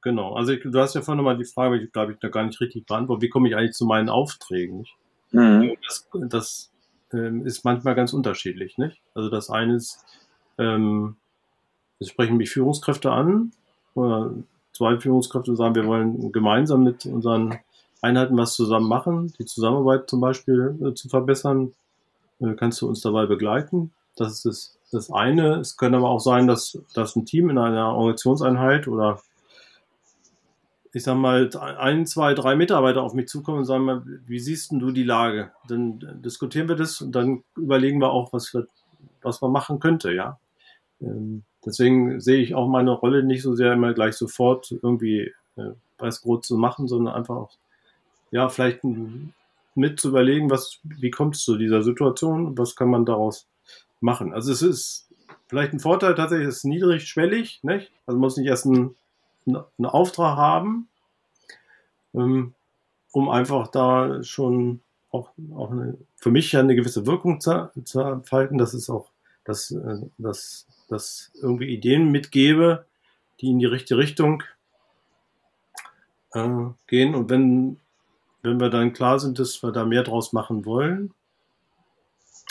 [SPEAKER 2] Genau, also ich, du hast ja vorhin nochmal die Frage, ich glaube ich da gar nicht richtig beantwortet, wie komme ich eigentlich zu meinen Aufträgen? Mhm. Das, das ähm, ist manchmal ganz unterschiedlich, nicht? Also das eine ist, ähm, es sprechen mich Führungskräfte an, oder zwei Führungskräfte sagen, wir wollen gemeinsam mit unseren Einheiten was zusammen machen, die Zusammenarbeit zum Beispiel äh, zu verbessern. Äh, kannst du uns dabei begleiten? Das ist das das eine. Es könnte aber auch sein, dass, dass ein Team in einer Organisationseinheit oder ich sag mal, ein, zwei, drei Mitarbeiter auf mich zukommen und sagen, wie siehst du die Lage? Dann diskutieren wir das und dann überlegen wir auch, was, wir, was man machen könnte, ja. Ähm, deswegen sehe ich auch meine Rolle nicht so sehr immer gleich sofort irgendwie äh, Weißbrot zu machen, sondern einfach auch, ja, vielleicht mit zu überlegen, was, wie kommt es zu dieser Situation, was kann man daraus machen. Also es ist vielleicht ein Vorteil tatsächlich, es ist niedrigschwellig, nicht? Also muss nicht erst einen, einen Auftrag haben, ähm, um einfach da schon auch, auch eine, für mich ja eine gewisse Wirkung zu, zu entfalten, dass es auch, dass, äh, dass, dass irgendwie Ideen mitgebe, die in die richtige Richtung äh, gehen. Und wenn, wenn wir dann klar sind, dass wir da mehr draus machen wollen,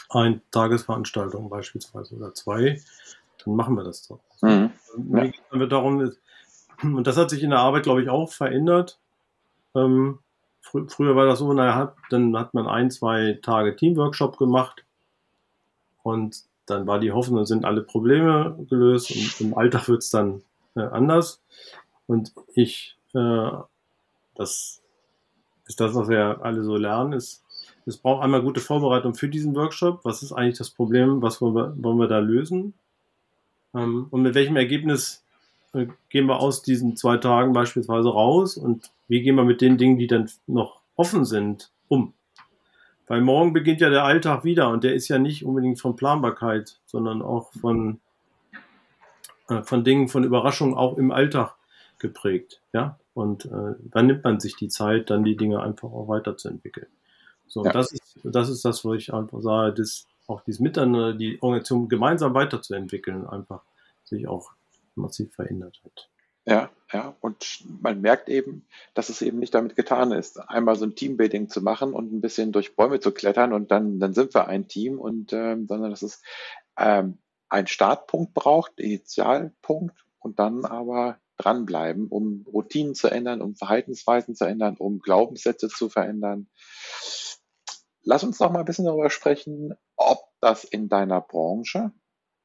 [SPEAKER 2] eine Tagesveranstaltung beispielsweise oder zwei, dann machen wir das doch. Mhm. Mir geht es darum, und das hat sich in der Arbeit, glaube ich, auch verändert. Ähm, fr früher war das so, naja, dann hat man ein, zwei Tage Teamworkshop gemacht und dann war die Hoffnung, sind alle Probleme gelöst und im Alltag wird es dann äh, anders. Und ich, äh, das ist das, was wir alle so lernen, ist, es braucht einmal gute Vorbereitung für diesen Workshop. Was ist eigentlich das Problem? Was wollen wir, wollen wir da lösen? Ähm, und mit welchem Ergebnis gehen wir aus diesen zwei Tagen beispielsweise raus? Und wie gehen wir mit den Dingen, die dann noch offen sind, um? Weil morgen beginnt ja der Alltag wieder und der ist ja nicht unbedingt von Planbarkeit, sondern auch von, äh, von Dingen, von Überraschungen auch im Alltag geprägt. Ja? Und äh, dann nimmt man sich die Zeit, dann die Dinge einfach auch weiterzuentwickeln. So, ja. das, ist, das ist das, wo ich einfach sage, dass auch dieses Miteinander, die Organisation gemeinsam weiterzuentwickeln, einfach sich auch massiv verändert hat.
[SPEAKER 1] Ja, ja, und man merkt eben, dass es eben nicht damit getan ist, einmal so ein Teambuilding zu machen und ein bisschen durch Bäume zu klettern und dann, dann sind wir ein Team und ähm, sondern dass es ähm, einen Startpunkt braucht, Initialpunkt und dann aber dranbleiben, um Routinen zu ändern, um Verhaltensweisen zu ändern, um Glaubenssätze zu verändern. Lass uns doch mal ein bisschen darüber sprechen, ob das in deiner Branche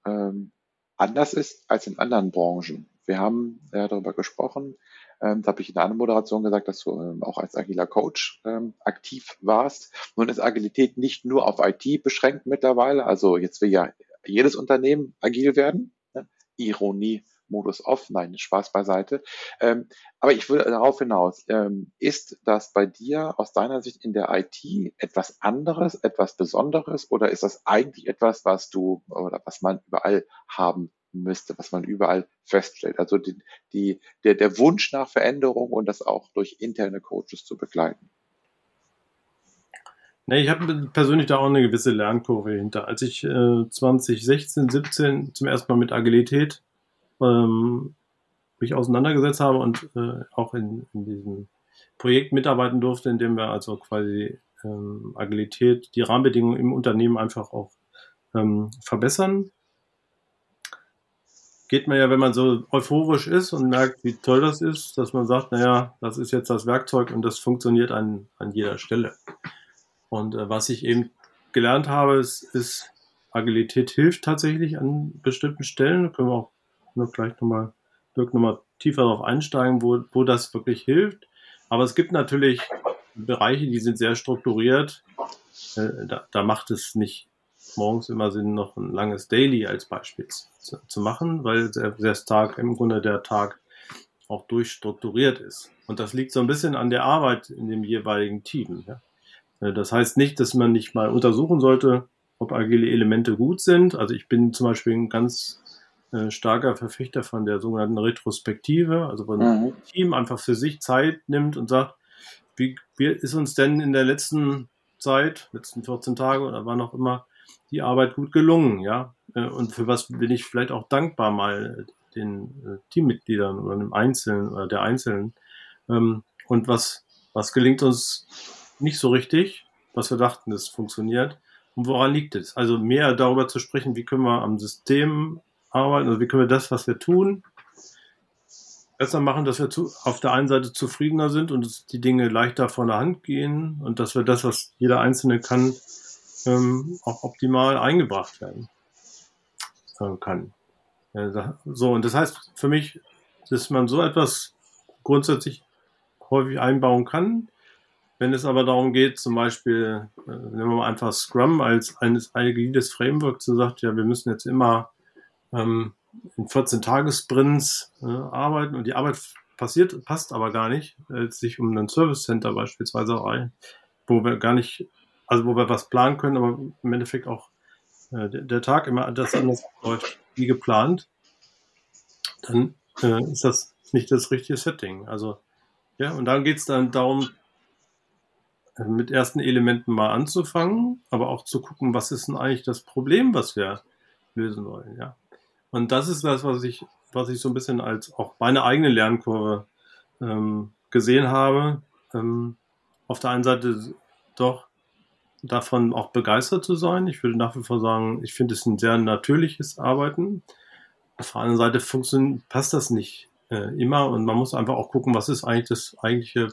[SPEAKER 1] ähm, anders ist als in anderen Branchen. Wir haben ja darüber gesprochen, ähm, da habe ich in anderen Moderation gesagt, dass du ähm, auch als agiler Coach ähm, aktiv warst. Nun ist Agilität nicht nur auf IT beschränkt mittlerweile. Also jetzt will ja jedes Unternehmen agil werden. Ne? Ironie Modus off. Nein, Spaß beiseite. Ähm, aber ich würde darauf hinaus, ähm, ist das bei dir aus deiner Sicht in der IT etwas anderes, etwas Besonderes oder ist das eigentlich etwas, was du oder was man überall haben müsste, was man überall feststellt? Also die, die, der, der Wunsch nach Veränderung und das auch durch interne Coaches zu begleiten.
[SPEAKER 2] Ich habe persönlich da auch eine gewisse Lernkurve hinter. Als ich äh, 2016, 17 zum ersten Mal mit Agilität ähm, mich auseinandergesetzt habe und äh, auch in, in diesem Projekt mitarbeiten durfte, in dem wir also quasi ähm, Agilität, die Rahmenbedingungen im Unternehmen einfach auch ähm, verbessern. Geht man ja, wenn man so euphorisch ist und merkt, wie toll das ist, dass man sagt, naja, das ist jetzt das Werkzeug und das funktioniert an, an jeder Stelle. Und äh, was ich eben gelernt habe, ist, ist, Agilität hilft tatsächlich an bestimmten Stellen. Können wir auch noch gleich nochmal, Dirk nochmal tiefer darauf einsteigen, wo, wo das wirklich hilft. Aber es gibt natürlich Bereiche, die sind sehr strukturiert. Äh, da, da macht es nicht morgens immer Sinn, noch ein langes Daily als Beispiel zu, zu machen, weil sehr, sehr stark im Grunde der Tag auch durchstrukturiert ist. Und das liegt so ein bisschen an der Arbeit in dem jeweiligen Team. Ja. Äh, das heißt nicht, dass man nicht mal untersuchen sollte, ob agile Elemente gut sind. Also ich bin zum Beispiel ein ganz äh, starker Verfechter von der sogenannten Retrospektive, also wo ein mhm. Team einfach für sich Zeit nimmt und sagt, wie, wie ist uns denn in der letzten Zeit, letzten 14 Tage oder wann auch immer, die Arbeit gut gelungen, ja? Äh, und für was bin ich vielleicht auch dankbar mal den äh, Teammitgliedern oder dem Einzelnen oder der Einzelnen. Ähm, und was, was gelingt uns nicht so richtig, was wir dachten, es funktioniert. Und woran liegt es? Also mehr darüber zu sprechen, wie können wir am System arbeiten, also wie können wir das, was wir tun, besser machen, dass wir zu, auf der einen Seite zufriedener sind und die Dinge leichter von der Hand gehen und dass wir das, was jeder Einzelne kann, ähm, auch optimal eingebracht werden. äh, kann. So, und das heißt für mich, dass man so etwas grundsätzlich häufig einbauen kann. Wenn es aber darum geht, zum Beispiel, äh, nehmen wir mal einfach Scrum als eines agiles Framework zu sagt, ja, wir müssen jetzt immer ähm, in 14-Tages-Sprints äh, arbeiten und die Arbeit passiert, passt aber gar nicht, äh, sich um ein Service Center beispielsweise rein, wo wir gar nicht, also wo wir was planen können, aber im Endeffekt auch äh, der, der, Tag immer das anders läuft wie geplant, dann äh, ist das nicht das richtige Setting. Also ja, und dann geht es dann darum, äh, mit ersten Elementen mal anzufangen, aber auch zu gucken, was ist denn eigentlich das Problem, was wir lösen wollen, ja. Und das ist das, was ich, was ich so ein bisschen als auch meine eigene Lernkurve ähm, gesehen habe. Ähm, auf der einen Seite doch davon auch begeistert zu sein. Ich würde nach wie vor sagen, ich finde es ein sehr natürliches Arbeiten. Auf der anderen Seite funktioniert, passt das nicht äh, immer und man muss einfach auch gucken, was ist eigentlich das eigentliche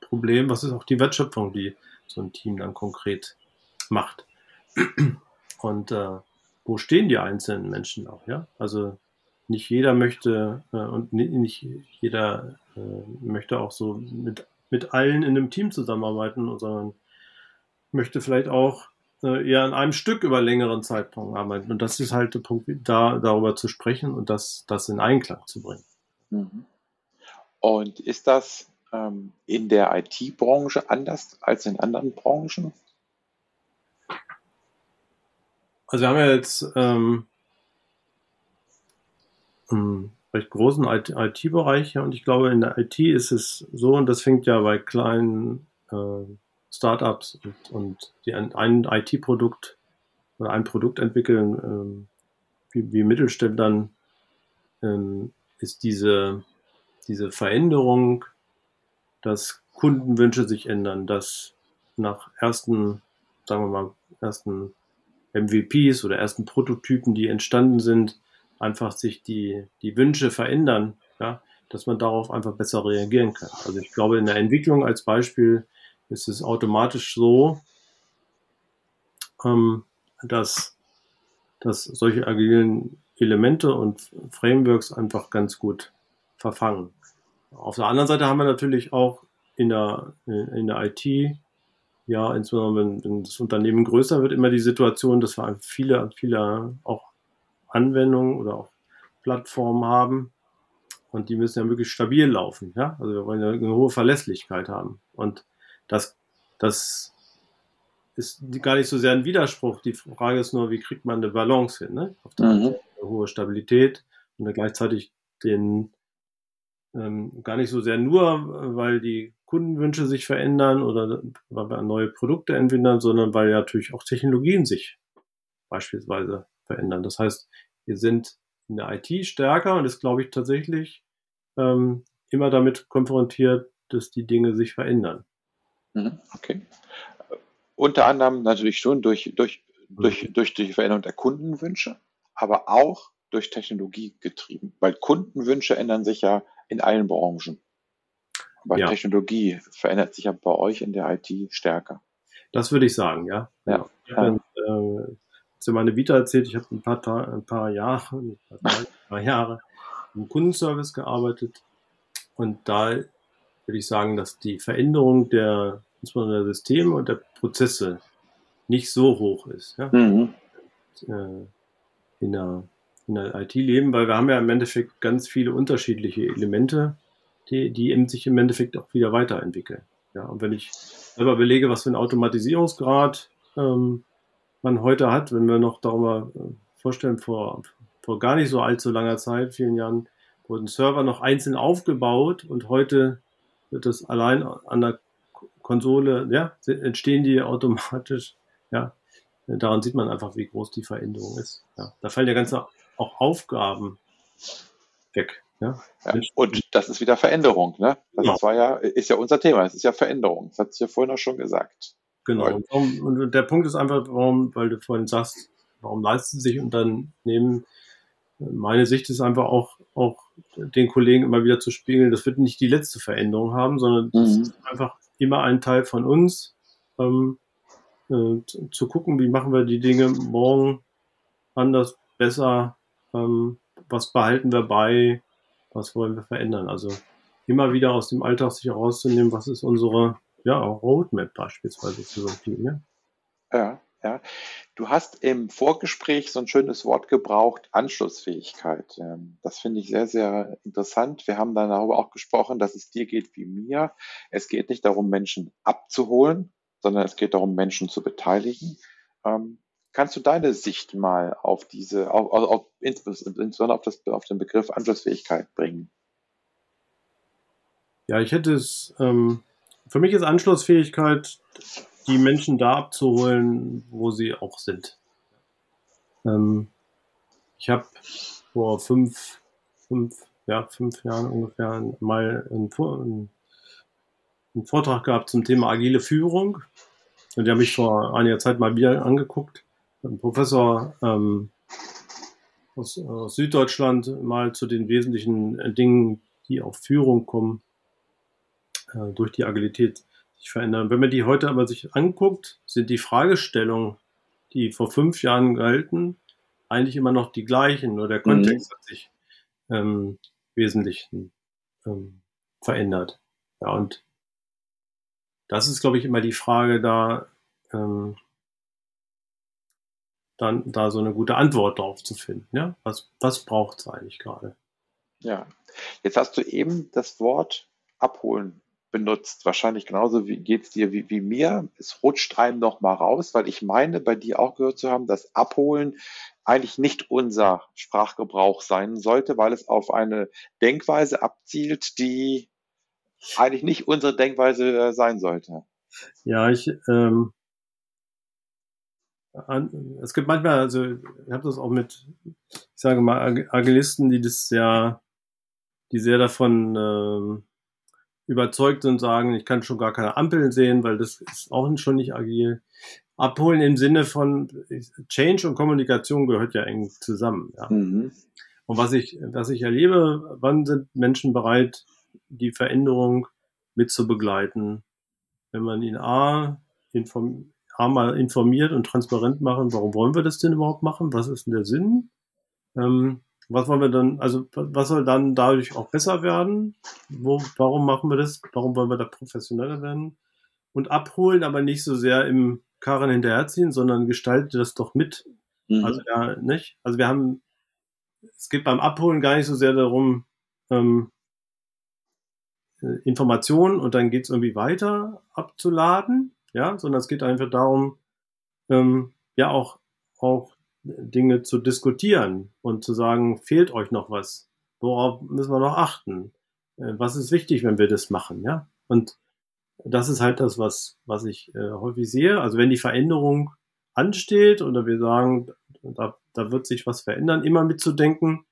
[SPEAKER 2] Problem, was ist auch die Wertschöpfung, die so ein Team dann konkret macht. Und äh, wo stehen die einzelnen Menschen auch, ja? Also nicht jeder möchte äh, und nicht jeder äh, möchte auch so mit, mit allen in einem Team zusammenarbeiten, sondern möchte vielleicht auch äh, eher an einem Stück über längeren Zeitpunkt arbeiten. Und das ist halt der Punkt, da darüber zu sprechen und das, das in Einklang zu bringen. Mhm.
[SPEAKER 1] Und ist das ähm, in der IT-Branche anders als in anderen Branchen?
[SPEAKER 2] Also wir haben ja jetzt ähm, einen recht großen IT-Bereich und ich glaube, in der IT ist es so, und das fängt ja bei kleinen äh, Startups und, und die ein, ein IT-Produkt oder ein Produkt entwickeln, ähm, wie, wie Mittelständlern, ähm, ist diese, diese Veränderung, dass Kundenwünsche sich ändern, dass nach ersten, sagen wir mal, ersten MVPs oder ersten Prototypen, die entstanden sind, einfach sich die, die Wünsche verändern, ja, dass man darauf einfach besser reagieren kann. Also ich glaube, in der Entwicklung als Beispiel ist es automatisch so, ähm, dass, dass solche agilen Elemente und Frameworks einfach ganz gut verfangen. Auf der anderen Seite haben wir natürlich auch in der, in der IT ja, insbesondere wenn, wenn das Unternehmen größer wird, immer die Situation, dass wir viele, viele auch Anwendungen oder auch Plattformen haben und die müssen ja wirklich stabil laufen. Ja? Also wir wollen ja eine hohe Verlässlichkeit haben. Und das, das ist gar nicht so sehr ein Widerspruch. Die Frage ist nur, wie kriegt man eine Balance hin? Ne? Auf der mhm. eine hohe Stabilität und gleichzeitig den ähm, gar nicht so sehr nur, weil die Kundenwünsche sich verändern oder weil wir neue Produkte entwickeln, sondern weil ja natürlich auch Technologien sich beispielsweise verändern. Das heißt, wir sind in der IT stärker und ist, glaube ich, tatsächlich ähm, immer damit konfrontiert, dass die Dinge sich verändern.
[SPEAKER 1] Mhm, okay. Unter anderem natürlich schon durch, durch, durch, mhm. durch die Veränderung der Kundenwünsche, aber auch durch Technologie getrieben, weil Kundenwünsche ändern sich ja in allen Branchen. Aber ja. Technologie verändert sich ja bei euch in der IT stärker.
[SPEAKER 2] Das würde ich sagen, ja. ja. Ich habe äh, zu meine Vita erzählt, ich habe ein paar, ein paar Jahre, ein paar Jahre im Kundenservice gearbeitet und da würde ich sagen, dass die Veränderung der, insbesondere der Systeme und der Prozesse nicht so hoch ist. Ja? Mhm. Äh, in der, in der IT leben, weil wir haben ja im Endeffekt ganz viele unterschiedliche Elemente die, die sich im Endeffekt auch wieder weiterentwickeln. Ja, und wenn ich selber belege, was für ein Automatisierungsgrad ähm, man heute hat, wenn wir noch darüber äh, vorstellen, vor, vor gar nicht so allzu langer Zeit, vielen Jahren, wurden Server noch einzeln aufgebaut und heute wird das allein an der Konsole, ja, entstehen die automatisch, ja. Daran sieht man einfach, wie groß die Veränderung ist. Ja. Da fallen ja ganze auch Aufgaben weg.
[SPEAKER 1] Ja, ja, und das ist wieder Veränderung. Ne? Das ja. war ja, ist ja unser Thema. Es ist ja Veränderung. Das hat du ja vorhin auch schon gesagt.
[SPEAKER 2] Genau. Und, und, der Punkt ist einfach, warum, weil du vorhin sagst, warum leisten sich Unternehmen? Meine Sicht ist einfach auch, auch den Kollegen immer wieder zu spiegeln, das wird nicht die letzte Veränderung haben, sondern das mhm. ist einfach immer ein Teil von uns, ähm, äh, zu gucken, wie machen wir die Dinge morgen anders, besser, ähm, was behalten wir bei, was wollen wir verändern. Also immer wieder aus dem Alltag sich herauszunehmen, was ist unsere ja, Roadmap beispielsweise für so ein Team. Ja?
[SPEAKER 1] ja. Du hast im Vorgespräch so ein schönes Wort gebraucht, Anschlussfähigkeit. Ähm, das finde ich sehr, sehr interessant. Wir haben dann darüber auch gesprochen, dass es dir geht wie mir. Es geht nicht darum, Menschen abzuholen, sondern es geht darum, Menschen zu beteiligen. Kannst du deine Sicht mal auf diese, auf, auf, insbesondere auf, das, auf den Begriff Anschlussfähigkeit bringen?
[SPEAKER 2] Ja, ich hätte es, ähm, für mich ist Anschlussfähigkeit die Menschen da abzuholen, wo sie auch sind. Ähm, ich habe vor fünf, fünf, ja, fünf Jahren ungefähr mal einen, einen, Vortrag gehabt zum Thema agile Führung. Und die habe ich vor einiger Zeit mal wieder angeguckt. Ein Professor ähm, aus, aus Süddeutschland mal zu den wesentlichen Dingen, die auf Führung kommen, äh, durch die Agilität sich verändern. Wenn man die heute aber sich anguckt, sind die Fragestellungen, die vor fünf Jahren galten, eigentlich immer noch die gleichen, nur der mhm. Kontext mhm. hat sich ähm, wesentlich ähm, verändert. Ja, und das ist, glaube ich, immer die Frage, da ähm, dann da so eine gute Antwort drauf zu finden. Ja, was was braucht es eigentlich gerade?
[SPEAKER 1] Ja, jetzt hast du eben das Wort abholen benutzt. Wahrscheinlich genauso wie geht's dir wie, wie mir. Es rutscht einem noch mal raus, weil ich meine, bei dir auch gehört zu haben, dass Abholen eigentlich nicht unser Sprachgebrauch sein sollte, weil es auf eine Denkweise abzielt, die eigentlich nicht unsere Denkweise äh, sein sollte.
[SPEAKER 2] Ja, ich ähm, es gibt manchmal, also ich habe das auch mit, ich sage mal, Agilisten, die das sehr, die sehr davon ähm, überzeugt sind und sagen, ich kann schon gar keine Ampeln sehen, weil das ist auch schon nicht agil. Abholen im Sinne von Change und Kommunikation gehört ja eng zusammen. Ja. Mhm. Und was ich, was ich erlebe, wann sind Menschen bereit, die Veränderung mit zu begleiten? Wenn man ihn A, inform, A mal informiert und transparent machen, warum wollen wir das denn überhaupt machen? Was ist denn der Sinn? Ähm, was wollen wir dann, also was soll dann dadurch auch besser werden? Wo, warum machen wir das? Warum wollen wir da professioneller werden? Und abholen, aber nicht so sehr im Karren hinterherziehen, sondern gestaltet das doch mit. Mhm. Also ja, nicht? Also wir haben, es geht beim Abholen gar nicht so sehr darum, ähm, äh, Informationen und dann geht's irgendwie weiter abzuladen, ja, sondern es geht einfach darum, ähm, ja auch, auch Dinge zu diskutieren und zu sagen, fehlt euch noch was? Worauf müssen wir noch achten? Äh, was ist wichtig, wenn wir das machen? Ja, und das ist halt das, was, was ich äh, häufig sehe. Also wenn die Veränderung ansteht oder wir sagen, da, da wird sich was verändern, immer mitzudenken,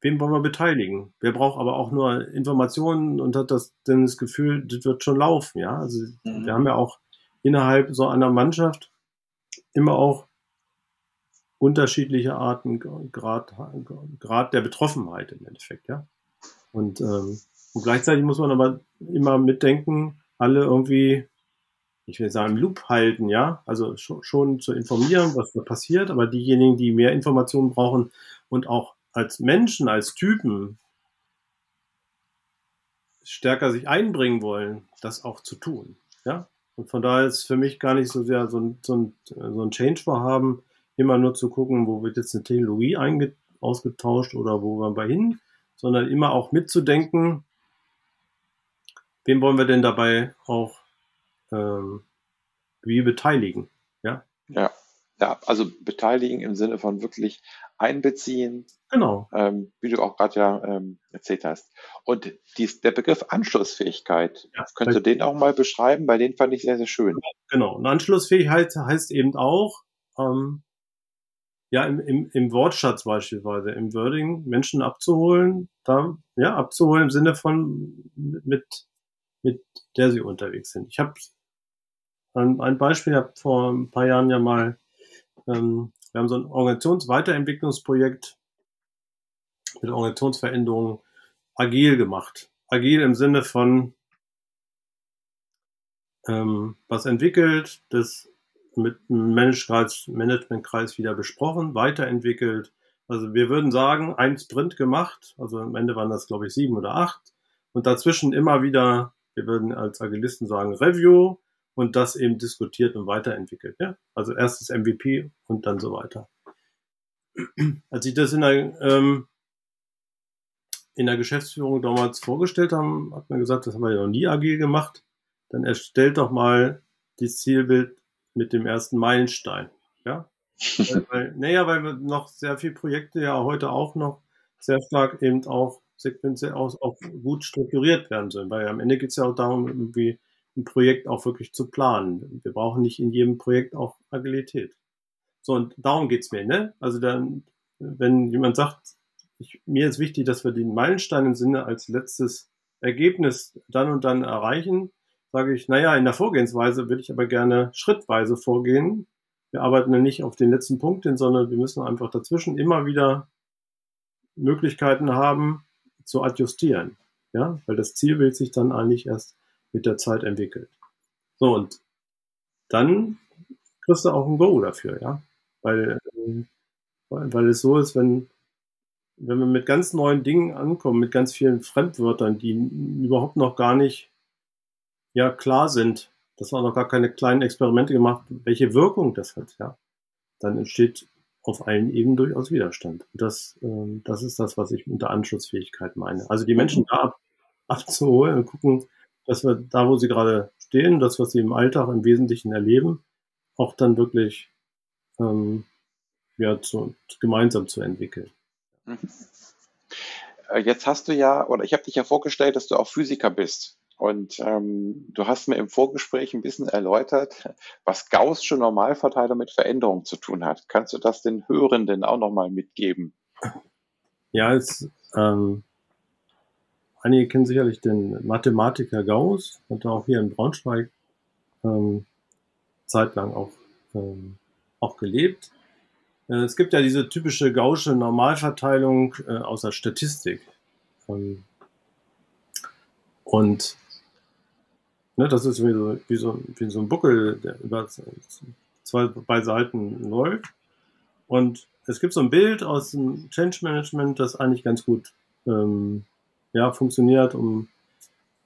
[SPEAKER 2] wen wollen wir beteiligen? Wer braucht aber auch nur Informationen und hat das, denn das Gefühl, das wird schon laufen, ja? Also mhm. wir haben ja auch innerhalb so einer Mannschaft immer auch unterschiedliche Arten, Grad, Grad der Betroffenheit im Endeffekt, ja. Und, ähm, und gleichzeitig muss man aber immer mitdenken, alle irgendwie, ich will sagen, Loop halten, ja. Also schon, schon zu informieren, was da passiert, aber diejenigen, die mehr Informationen brauchen und auch als Menschen, als Typen stärker sich einbringen wollen, das auch zu tun, ja. Und von daher ist für mich gar nicht so sehr so ein, so ein, so ein Change-Vorhaben, immer nur zu gucken, wo wird jetzt eine Technologie ausgetauscht oder wo wollen wir hin, sondern immer auch mitzudenken, wem wollen wir denn dabei auch ähm, wie beteiligen, ja?
[SPEAKER 1] Ja, ja, also beteiligen im Sinne von wirklich einbeziehen.
[SPEAKER 2] Genau.
[SPEAKER 1] Ähm, wie du auch gerade ja ähm, erzählt hast. Und dies, der Begriff Anschlussfähigkeit, ja, könntest du den auch mal beschreiben? Bei den fand ich sehr, sehr schön.
[SPEAKER 2] Genau. Und Anschlussfähigkeit heißt eben auch, ähm, ja, im, im, im Wortschatz beispielsweise, im Wording Menschen abzuholen, da, ja, abzuholen im Sinne von mit, mit der sie unterwegs sind. Ich habe ein, ein Beispiel, ich habe vor ein paar Jahren ja mal, ähm, wir haben so ein Organisationsweiterentwicklungsprojekt mit Organisationsveränderungen agil gemacht. Agil im Sinne von ähm, was entwickelt, das mit dem Managementkreis wieder besprochen, weiterentwickelt, Also wir würden sagen, ein Sprint gemacht, also am Ende waren das, glaube ich, sieben oder acht. Und dazwischen immer wieder, wir würden als Agilisten sagen, Review und das eben diskutiert und weiterentwickelt. Ja? Also erstes MVP und dann so weiter. Als ich das in der, ähm, in der Geschäftsführung damals vorgestellt haben, hat man gesagt, das haben wir ja noch nie agil gemacht. Dann erstellt doch mal das Zielbild mit dem ersten Meilenstein. Ja? weil, weil, naja, weil wir noch sehr viele Projekte ja heute auch noch sehr stark eben auch sequenziell auch, auch gut strukturiert werden sollen. Weil am Ende geht es ja auch darum, irgendwie ein Projekt auch wirklich zu planen. Wir brauchen nicht in jedem Projekt auch Agilität. So, und darum geht's mir, ne? Also dann, wenn jemand sagt, ich, mir ist wichtig, dass wir den Meilenstein im Sinne als letztes Ergebnis dann und dann erreichen, sage ich, naja, in der Vorgehensweise würde ich aber gerne schrittweise vorgehen. Wir arbeiten dann nicht auf den letzten Punkt hin, sondern wir müssen einfach dazwischen immer wieder Möglichkeiten haben, zu adjustieren. Ja, weil das Zielbild sich dann eigentlich erst mit der Zeit entwickelt. So, und dann kriegst du auch ein Go dafür, ja. Weil, weil, weil es so ist, wenn, wenn wir mit ganz neuen Dingen ankommen, mit ganz vielen Fremdwörtern, die überhaupt noch gar nicht ja klar sind, dass man noch gar keine kleinen Experimente gemacht, welche Wirkung das hat, ja, dann entsteht auf allen Ebenen durchaus Widerstand. Und das, ähm, das ist das, was ich unter Anschlussfähigkeit meine. Also die Menschen da ab, abzuholen und gucken, dass wir da, wo sie gerade stehen, das, was sie im Alltag im Wesentlichen erleben, auch dann wirklich ähm, ja, zu, gemeinsam zu entwickeln. Mhm.
[SPEAKER 1] Äh, jetzt hast du ja, oder ich habe dich ja vorgestellt, dass du auch Physiker bist. Und ähm, du hast mir im Vorgespräch ein bisschen erläutert, was Gaußsche Normalverteilung mit Veränderung zu tun hat. Kannst du das den Hörenden auch nochmal mitgeben?
[SPEAKER 2] Ja, es, ähm, einige kennen sicherlich den Mathematiker Gauss, hat auch hier in Braunschweig ähm, zeitlang auch, ähm, auch gelebt. Äh, es gibt ja diese typische Gaußsche Normalverteilung äh, aus der Statistik. Ähm, und Ne, das ist wie so, wie, so, wie so ein Buckel, der über zwei bei Seiten läuft. Und es gibt so ein Bild aus dem Change Management, das eigentlich ganz gut ähm, ja, funktioniert, um,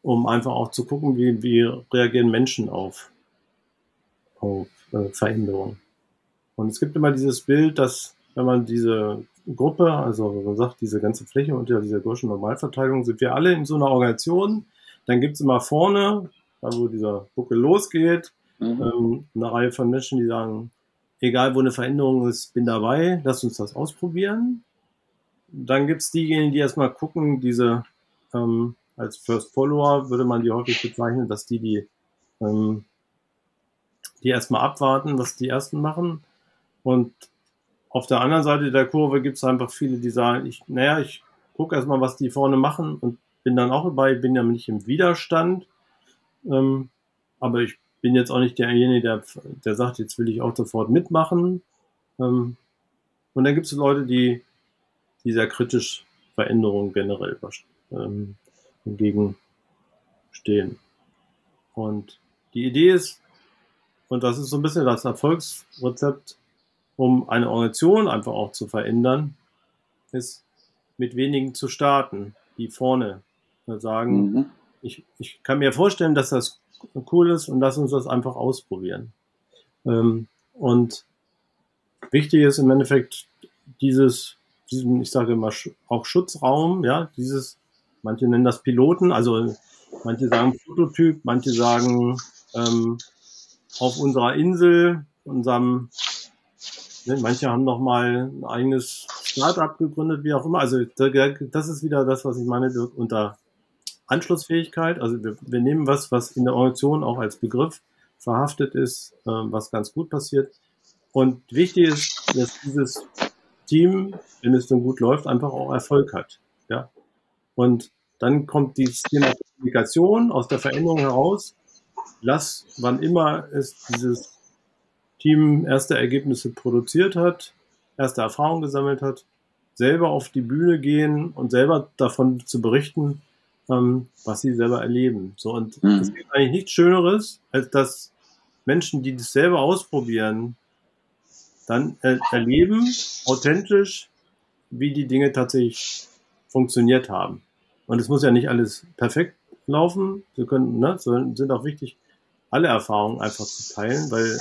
[SPEAKER 2] um einfach auch zu gucken, wie, wie reagieren Menschen auf, auf äh, Veränderungen. Und es gibt immer dieses Bild, dass wenn man diese Gruppe, also man sagt, diese ganze Fläche unter dieser Gaußschen Normalverteilung, sind wir alle in so einer Organisation, dann gibt es immer vorne da wo dieser Buckel losgeht. Mhm. Ähm, eine Reihe von Menschen, die sagen, egal wo eine Veränderung ist, bin dabei, lass uns das ausprobieren. Dann gibt es diejenigen, die erstmal gucken, diese ähm, als First Follower würde man die häufig bezeichnen, dass die, die, ähm, die erstmal abwarten, was die ersten machen. Und auf der anderen Seite der Kurve gibt es einfach viele, die sagen, ich, naja, ich gucke erstmal, was die vorne machen und bin dann auch dabei, bin ja nicht im Widerstand, ähm, aber ich bin jetzt auch nicht derjenige, der, der sagt, jetzt will ich auch sofort mitmachen. Ähm, und dann gibt es Leute, die, die sehr kritisch Veränderungen generell ähm, entgegenstehen. Und die Idee ist, und das ist so ein bisschen das Erfolgsrezept, um eine Organisation einfach auch zu verändern, ist mit wenigen zu starten, die vorne sagen, mhm ich, ich kann mir vorstellen, dass das cool ist und lass uns das einfach ausprobieren. Ähm, und wichtig ist im Endeffekt dieses, diesen, ich sage immer auch Schutzraum, ja, dieses, manche nennen das Piloten, also manche sagen Prototyp, manche sagen ähm, auf unserer Insel, unserem, ne, manche haben noch mal ein eigenes Startup gegründet, wie auch immer. Also das ist wieder das, was ich meine unter Anschlussfähigkeit. Also wir, wir nehmen was, was in der Organisation auch als Begriff verhaftet ist, äh, was ganz gut passiert. Und wichtig ist, dass dieses Team, wenn es dann gut läuft, einfach auch Erfolg hat. Und dann kommt dieses Thema Kommunikation aus der Veränderung heraus. Lass, wann immer es dieses Team erste Ergebnisse produziert hat, erste Erfahrungen gesammelt hat, selber auf die Bühne gehen und selber davon zu berichten, ähm, was sie selber erleben. So, und mhm. es gibt eigentlich nichts Schöneres, als dass Menschen, die das selber ausprobieren, dann er erleben, authentisch, wie die Dinge tatsächlich funktioniert haben. Und es muss ja nicht alles perfekt laufen. Wir können, ne, sind auch wichtig, alle Erfahrungen einfach zu teilen, weil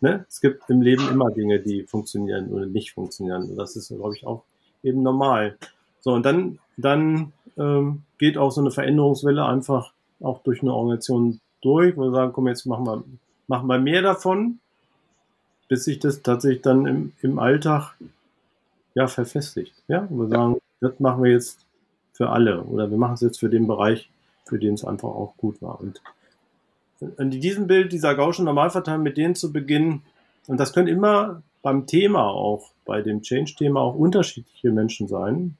[SPEAKER 2] ne, es gibt im Leben immer Dinge, die funktionieren oder nicht funktionieren. Und das ist, glaube ich, auch eben normal. So, und dann, dann ähm, geht auch so eine Veränderungswelle einfach auch durch eine Organisation durch, wo wir sagen, komm, jetzt machen wir, machen wir mehr davon, bis sich das tatsächlich dann im, im Alltag ja verfestigt. Ja, und wir sagen, das machen wir jetzt für alle oder wir machen es jetzt für den Bereich, für den es einfach auch gut war. Und in diesem Bild, dieser Gaußschen Normalverteilung, mit denen zu beginnen, und das können immer beim Thema auch, bei dem Change-Thema auch unterschiedliche Menschen sein,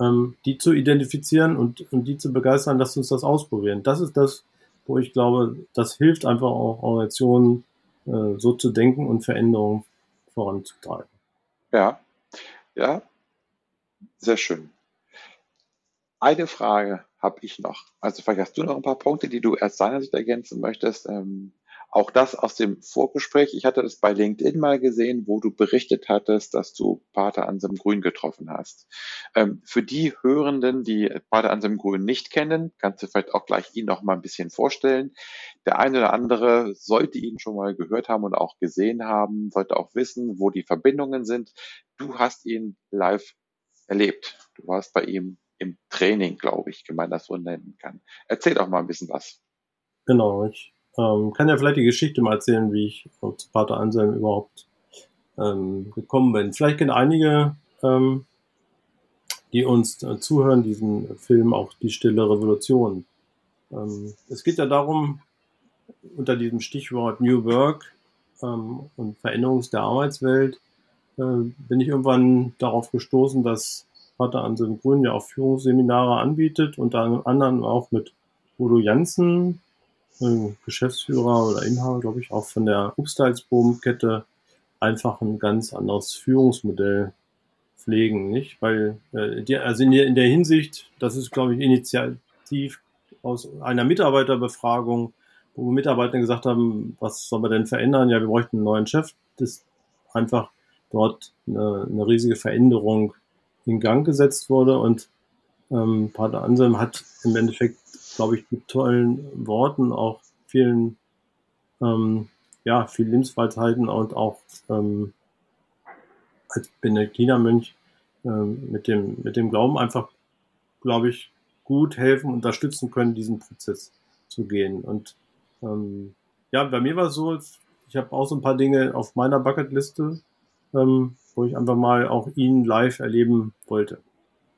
[SPEAKER 2] ähm, die zu identifizieren und, und die zu begeistern, lasst uns das ausprobieren. Das ist das, wo ich glaube, das hilft einfach auch Organisationen äh, so zu denken und Veränderungen voranzutreiben.
[SPEAKER 1] Ja, ja, sehr schön. Eine Frage habe ich noch. Also vielleicht hast du noch ein paar Punkte, die du aus deiner Sicht ergänzen möchtest. Ähm, auch das aus dem Vorgespräch. Ich hatte das bei LinkedIn mal gesehen, wo du berichtet hattest, dass du Pater Anselm Grün getroffen hast. Ähm, für die Hörenden, die Pater Anselm Grün nicht kennen, kannst du vielleicht auch gleich ihn noch mal ein bisschen vorstellen. Der eine oder andere sollte ihn schon mal gehört haben und auch gesehen haben, sollte auch wissen, wo die Verbindungen sind. Du hast ihn live erlebt. Du warst bei ihm im Training, glaube ich, wenn man das so nennen kann. Erzähl doch mal ein bisschen was.
[SPEAKER 2] Genau, ich ähm, kann ja vielleicht die Geschichte mal erzählen, wie ich zu Pater Anselm überhaupt ähm, gekommen bin. Vielleicht kennen einige, ähm, die uns äh, zuhören, diesen Film auch Die Stille Revolution. Ähm, es geht ja darum, unter diesem Stichwort New Work ähm, und Veränderung der Arbeitswelt, bin ich irgendwann darauf gestoßen, dass Pater Anselm Grün ja auch Führungsseminare anbietet, unter anderem auch mit Udo Janssen, Geschäftsführer oder Inhaber, glaube ich, auch von der Obstalsboom-Kette einfach ein ganz anderes Führungsmodell pflegen, nicht? Weil äh, also in der Hinsicht, das ist, glaube ich, initiativ aus einer Mitarbeiterbefragung, wo Mitarbeiter gesagt haben, was soll man denn verändern? Ja, wir bräuchten einen neuen Chef. Das einfach dort eine, eine riesige Veränderung in Gang gesetzt wurde und ähm, Pater Anselm hat im Endeffekt glaube ich, mit tollen Worten, auch vielen, ähm, ja, viel Lebensweisheiten und auch ähm, als Benediktinermönch ähm, mit, dem, mit dem Glauben einfach, glaube ich, gut helfen, unterstützen können, diesen Prozess zu gehen. Und ähm, ja, bei mir war es so, ich habe auch so ein paar Dinge auf meiner Bucketliste, ähm, wo ich einfach mal auch ihn live erleben wollte.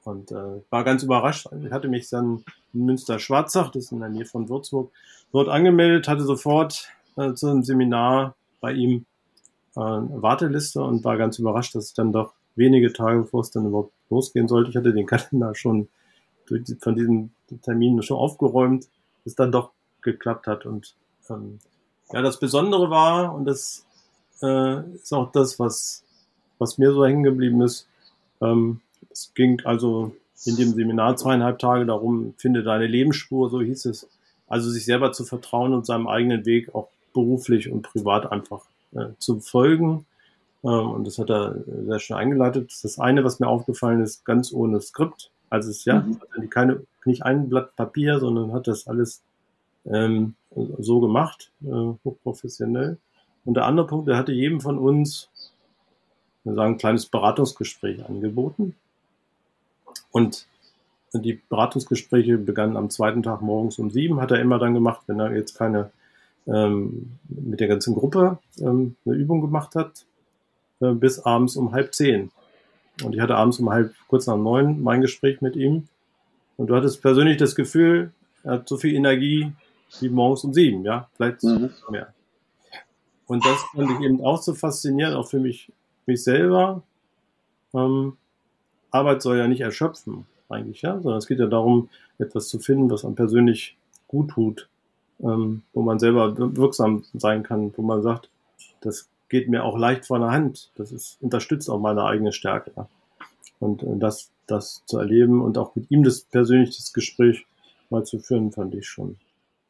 [SPEAKER 2] Und äh, war ganz überrascht. Ich hatte mich dann in Münster-Schwarzach, das ist in der Nähe von Würzburg, dort angemeldet, hatte sofort äh, zu einem Seminar bei ihm äh, eine Warteliste und war ganz überrascht, dass ich dann doch wenige Tage, bevor es dann überhaupt losgehen sollte, ich hatte den Kalender schon durch, von diesen Terminen schon aufgeräumt, es dann doch geklappt hat. Und ähm, ja, das Besondere war, und das äh, ist auch das, was, was mir so hängen geblieben ist, ähm, es ging also in dem Seminar zweieinhalb Tage darum, finde deine Lebensspur, so hieß es. Also sich selber zu vertrauen und seinem eigenen Weg auch beruflich und privat einfach äh, zu folgen. Ähm, und das hat er sehr schön eingeleitet. Das eine, was mir aufgefallen ist, ganz ohne Skript. Also es ja mhm. keine, nicht ein Blatt Papier, sondern hat das alles ähm, so gemacht, äh, hochprofessionell. Und der andere Punkt, er hatte jedem von uns, wir sagen, ein kleines Beratungsgespräch angeboten. Und die Beratungsgespräche begannen am zweiten Tag morgens um sieben, hat er immer dann gemacht, wenn er jetzt keine ähm, mit der ganzen Gruppe ähm, eine Übung gemacht hat, äh, bis abends um halb zehn. Und ich hatte abends um halb, kurz nach neun, mein Gespräch mit ihm. Und du hattest persönlich das Gefühl, er hat so viel Energie wie morgens um sieben, ja, vielleicht mhm. mehr. Und das fand ich eben auch so faszinierend, auch für mich, mich selber. Ähm, Arbeit soll ja nicht erschöpfen, eigentlich, ja, sondern es geht ja darum, etwas zu finden, was einem persönlich gut tut, ähm, wo man selber wirksam sein kann, wo man sagt, das geht mir auch leicht von der Hand, das ist, unterstützt auch meine eigene Stärke. Ja. Und äh, das, das zu erleben und auch mit ihm das persönliche Gespräch mal zu führen, fand ich schon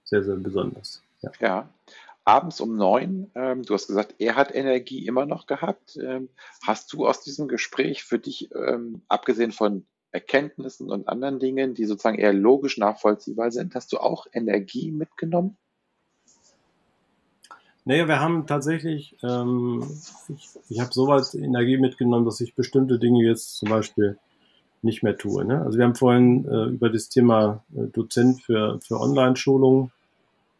[SPEAKER 2] sehr, sehr besonders.
[SPEAKER 1] Ja. ja. Abends um neun, ähm, du hast gesagt, er hat Energie immer noch gehabt. Ähm, hast du aus diesem Gespräch für dich, ähm, abgesehen von Erkenntnissen und anderen Dingen, die sozusagen eher logisch nachvollziehbar sind, hast du auch Energie mitgenommen?
[SPEAKER 2] Naja, wir haben tatsächlich, ähm, ich, ich habe soweit Energie mitgenommen, dass ich bestimmte Dinge jetzt zum Beispiel nicht mehr tue. Ne? Also wir haben vorhin äh, über das Thema äh, Dozent für, für Online-Schulungen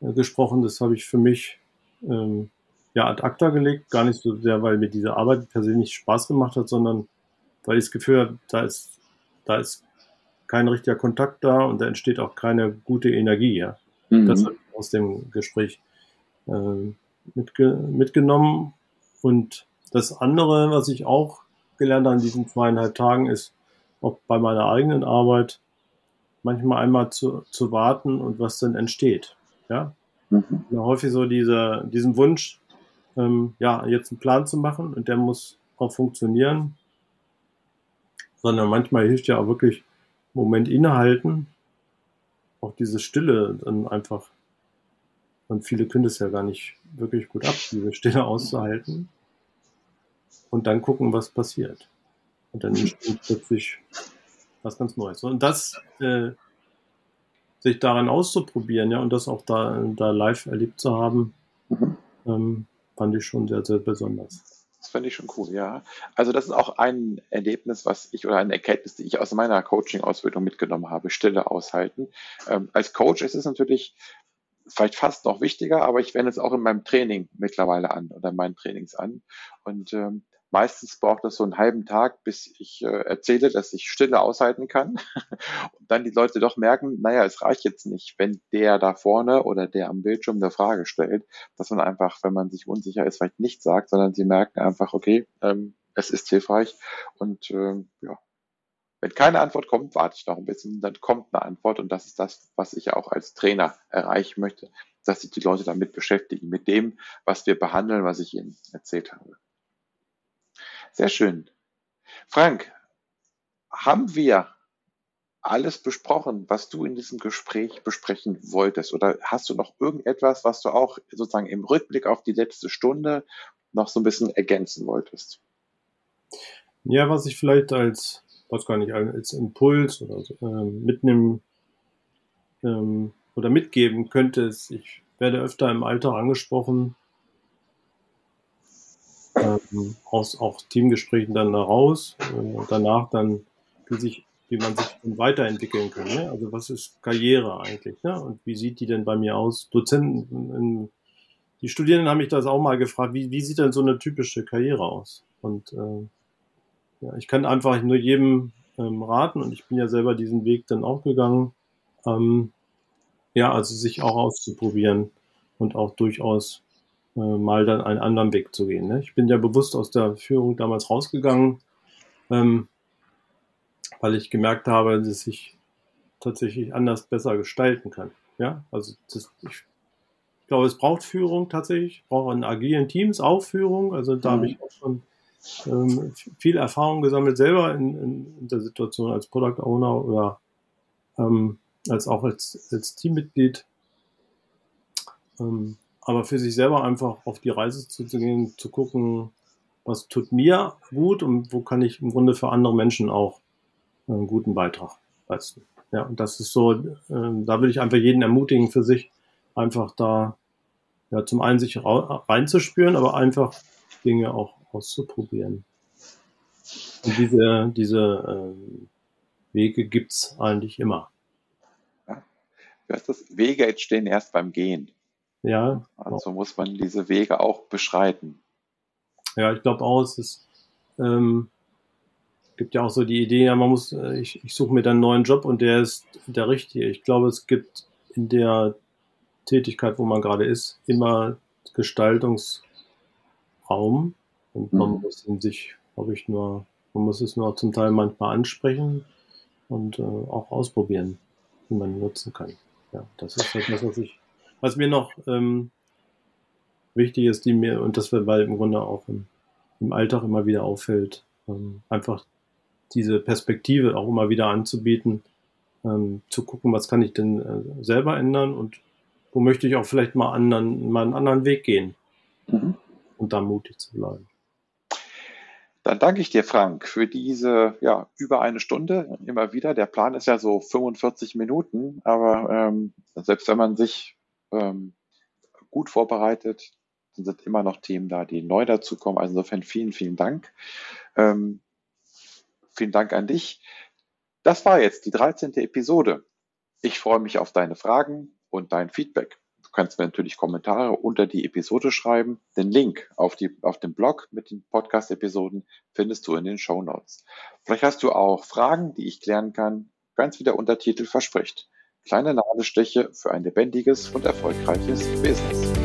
[SPEAKER 2] gesprochen. Das habe ich für mich ähm, ja ad acta gelegt. Gar nicht so sehr, weil mir diese Arbeit persönlich Spaß gemacht hat, sondern weil ich das Gefühl habe, da ist, da ist kein richtiger Kontakt da und da entsteht auch keine gute Energie. Ja? Mhm. Das habe ich aus dem Gespräch äh, mitge mitgenommen. Und das andere, was ich auch gelernt habe in diesen zweieinhalb Tagen, ist auch bei meiner eigenen Arbeit manchmal einmal zu, zu warten und was dann entsteht. Ja, mhm. häufig so diese, diesen Wunsch, ähm, ja, jetzt einen Plan zu machen und der muss auch funktionieren. Sondern manchmal hilft ja auch wirklich Moment innehalten, auch diese Stille dann einfach. Und viele können das ja gar nicht wirklich gut ab, diese Stille auszuhalten. Und dann gucken, was passiert. Und dann entsteht plötzlich was ganz Neues. Und das äh, sich daran auszuprobieren, ja, und das auch da, da live erlebt zu haben, mhm. ähm, fand ich schon sehr, sehr besonders.
[SPEAKER 1] Das fand ich schon cool, ja. Also das ist auch ein Erlebnis, was ich oder eine Erkenntnis, die ich aus meiner Coaching-Ausbildung mitgenommen habe, Stille aushalten. Ähm, als Coach ist es natürlich vielleicht fast noch wichtiger, aber ich wende es auch in meinem Training mittlerweile an oder in meinen Trainings an. Und ähm, Meistens braucht es so einen halben Tag, bis ich äh, erzähle, dass ich Stille aushalten kann. Und dann die Leute doch merken, naja, es reicht jetzt nicht, wenn der da vorne oder der am Bildschirm eine Frage stellt, dass man einfach, wenn man sich unsicher ist, vielleicht nichts sagt, sondern sie merken einfach, okay, ähm, es ist hilfreich. Und ähm, ja, wenn keine Antwort kommt, warte ich noch ein bisschen, dann kommt eine Antwort und das ist das, was ich auch als Trainer erreichen möchte, dass sich die Leute damit beschäftigen, mit dem, was wir behandeln, was ich ihnen erzählt habe. Sehr schön. Frank, haben wir alles besprochen, was du in diesem Gespräch besprechen wolltest? Oder hast du noch irgendetwas, was du auch sozusagen im Rückblick auf die letzte Stunde noch so ein bisschen ergänzen wolltest?
[SPEAKER 2] Ja, was ich vielleicht als, was gar nicht, als Impuls oder so, äh, mitnehmen ähm, oder mitgeben könnte, ist, ich werde öfter im Alter angesprochen, ähm, aus auch Teamgesprächen dann raus, äh, danach dann, wie, sich, wie man sich weiterentwickeln kann. Ne? Also was ist Karriere eigentlich? Ne? Und wie sieht die denn bei mir aus? Dozenten, in, die Studierenden haben mich das auch mal gefragt, wie, wie sieht denn so eine typische Karriere aus? Und äh, ja, ich kann einfach nur jedem ähm, raten, und ich bin ja selber diesen Weg dann auch gegangen, ähm, ja, also sich auch auszuprobieren und auch durchaus äh, mal dann einen anderen Weg zu gehen. Ne? Ich bin ja bewusst aus der Führung damals rausgegangen, ähm, weil ich gemerkt habe, dass ich tatsächlich anders besser gestalten kann. Ja, also das, ich, glaube, es braucht Führung tatsächlich, braucht in agilen Teams auch Führung. Also da mhm. habe ich auch schon ähm, viel Erfahrung gesammelt, selber in, in, in, der Situation als Product Owner oder ähm, als auch als, als Teammitglied. Ähm, aber für sich selber einfach auf die Reise zu, gehen, zu gucken, was tut mir gut und wo kann ich im Grunde für andere Menschen auch einen guten Beitrag leisten. Ja, und das ist so, äh, da will ich einfach jeden ermutigen für sich, einfach da ja, zum einen sich reinzuspüren, aber einfach Dinge auch auszuprobieren. Und diese, diese äh, Wege gibt's eigentlich immer.
[SPEAKER 1] Ja. Das Wege entstehen erst beim Gehen.
[SPEAKER 2] Ja.
[SPEAKER 1] Also muss man diese Wege auch beschreiten.
[SPEAKER 2] Ja, ich glaube auch, es ist, ähm, gibt ja auch so die Idee, ja, man muss, äh, ich, ich suche mir dann einen neuen Job und der ist der richtige. Ich glaube, es gibt in der Tätigkeit, wo man gerade ist, immer Gestaltungsraum und man mhm. muss in sich, glaube ich, nur, man muss es nur zum Teil manchmal ansprechen und äh, auch ausprobieren, wie man nutzen kann. Ja, das ist etwas, was ich was mir noch ähm, wichtig ist, die mir, und das weil im Grunde auch im, im Alltag immer wieder auffällt, ähm, einfach diese Perspektive auch immer wieder anzubieten, ähm, zu gucken, was kann ich denn äh, selber ändern und wo möchte ich auch vielleicht mal, anderen, mal einen anderen Weg gehen mhm. und da mutig zu bleiben.
[SPEAKER 1] Dann danke ich dir, Frank, für diese ja, über eine Stunde immer wieder. Der Plan ist ja so 45 Minuten, aber ähm, selbst wenn man sich ähm, gut vorbereitet, sind immer noch Themen da, die neu dazukommen. Also insofern vielen, vielen Dank. Ähm, vielen Dank an dich. Das war jetzt die 13. Episode. Ich freue mich auf deine Fragen und dein Feedback. Du kannst mir natürlich Kommentare unter die Episode schreiben. Den Link auf, die, auf dem Blog mit den Podcast-Episoden findest du in den Show Notes. Vielleicht hast du auch Fragen, die ich klären kann, ganz wie der Untertitel verspricht. Kleine Nadelstiche für ein lebendiges und erfolgreiches Business.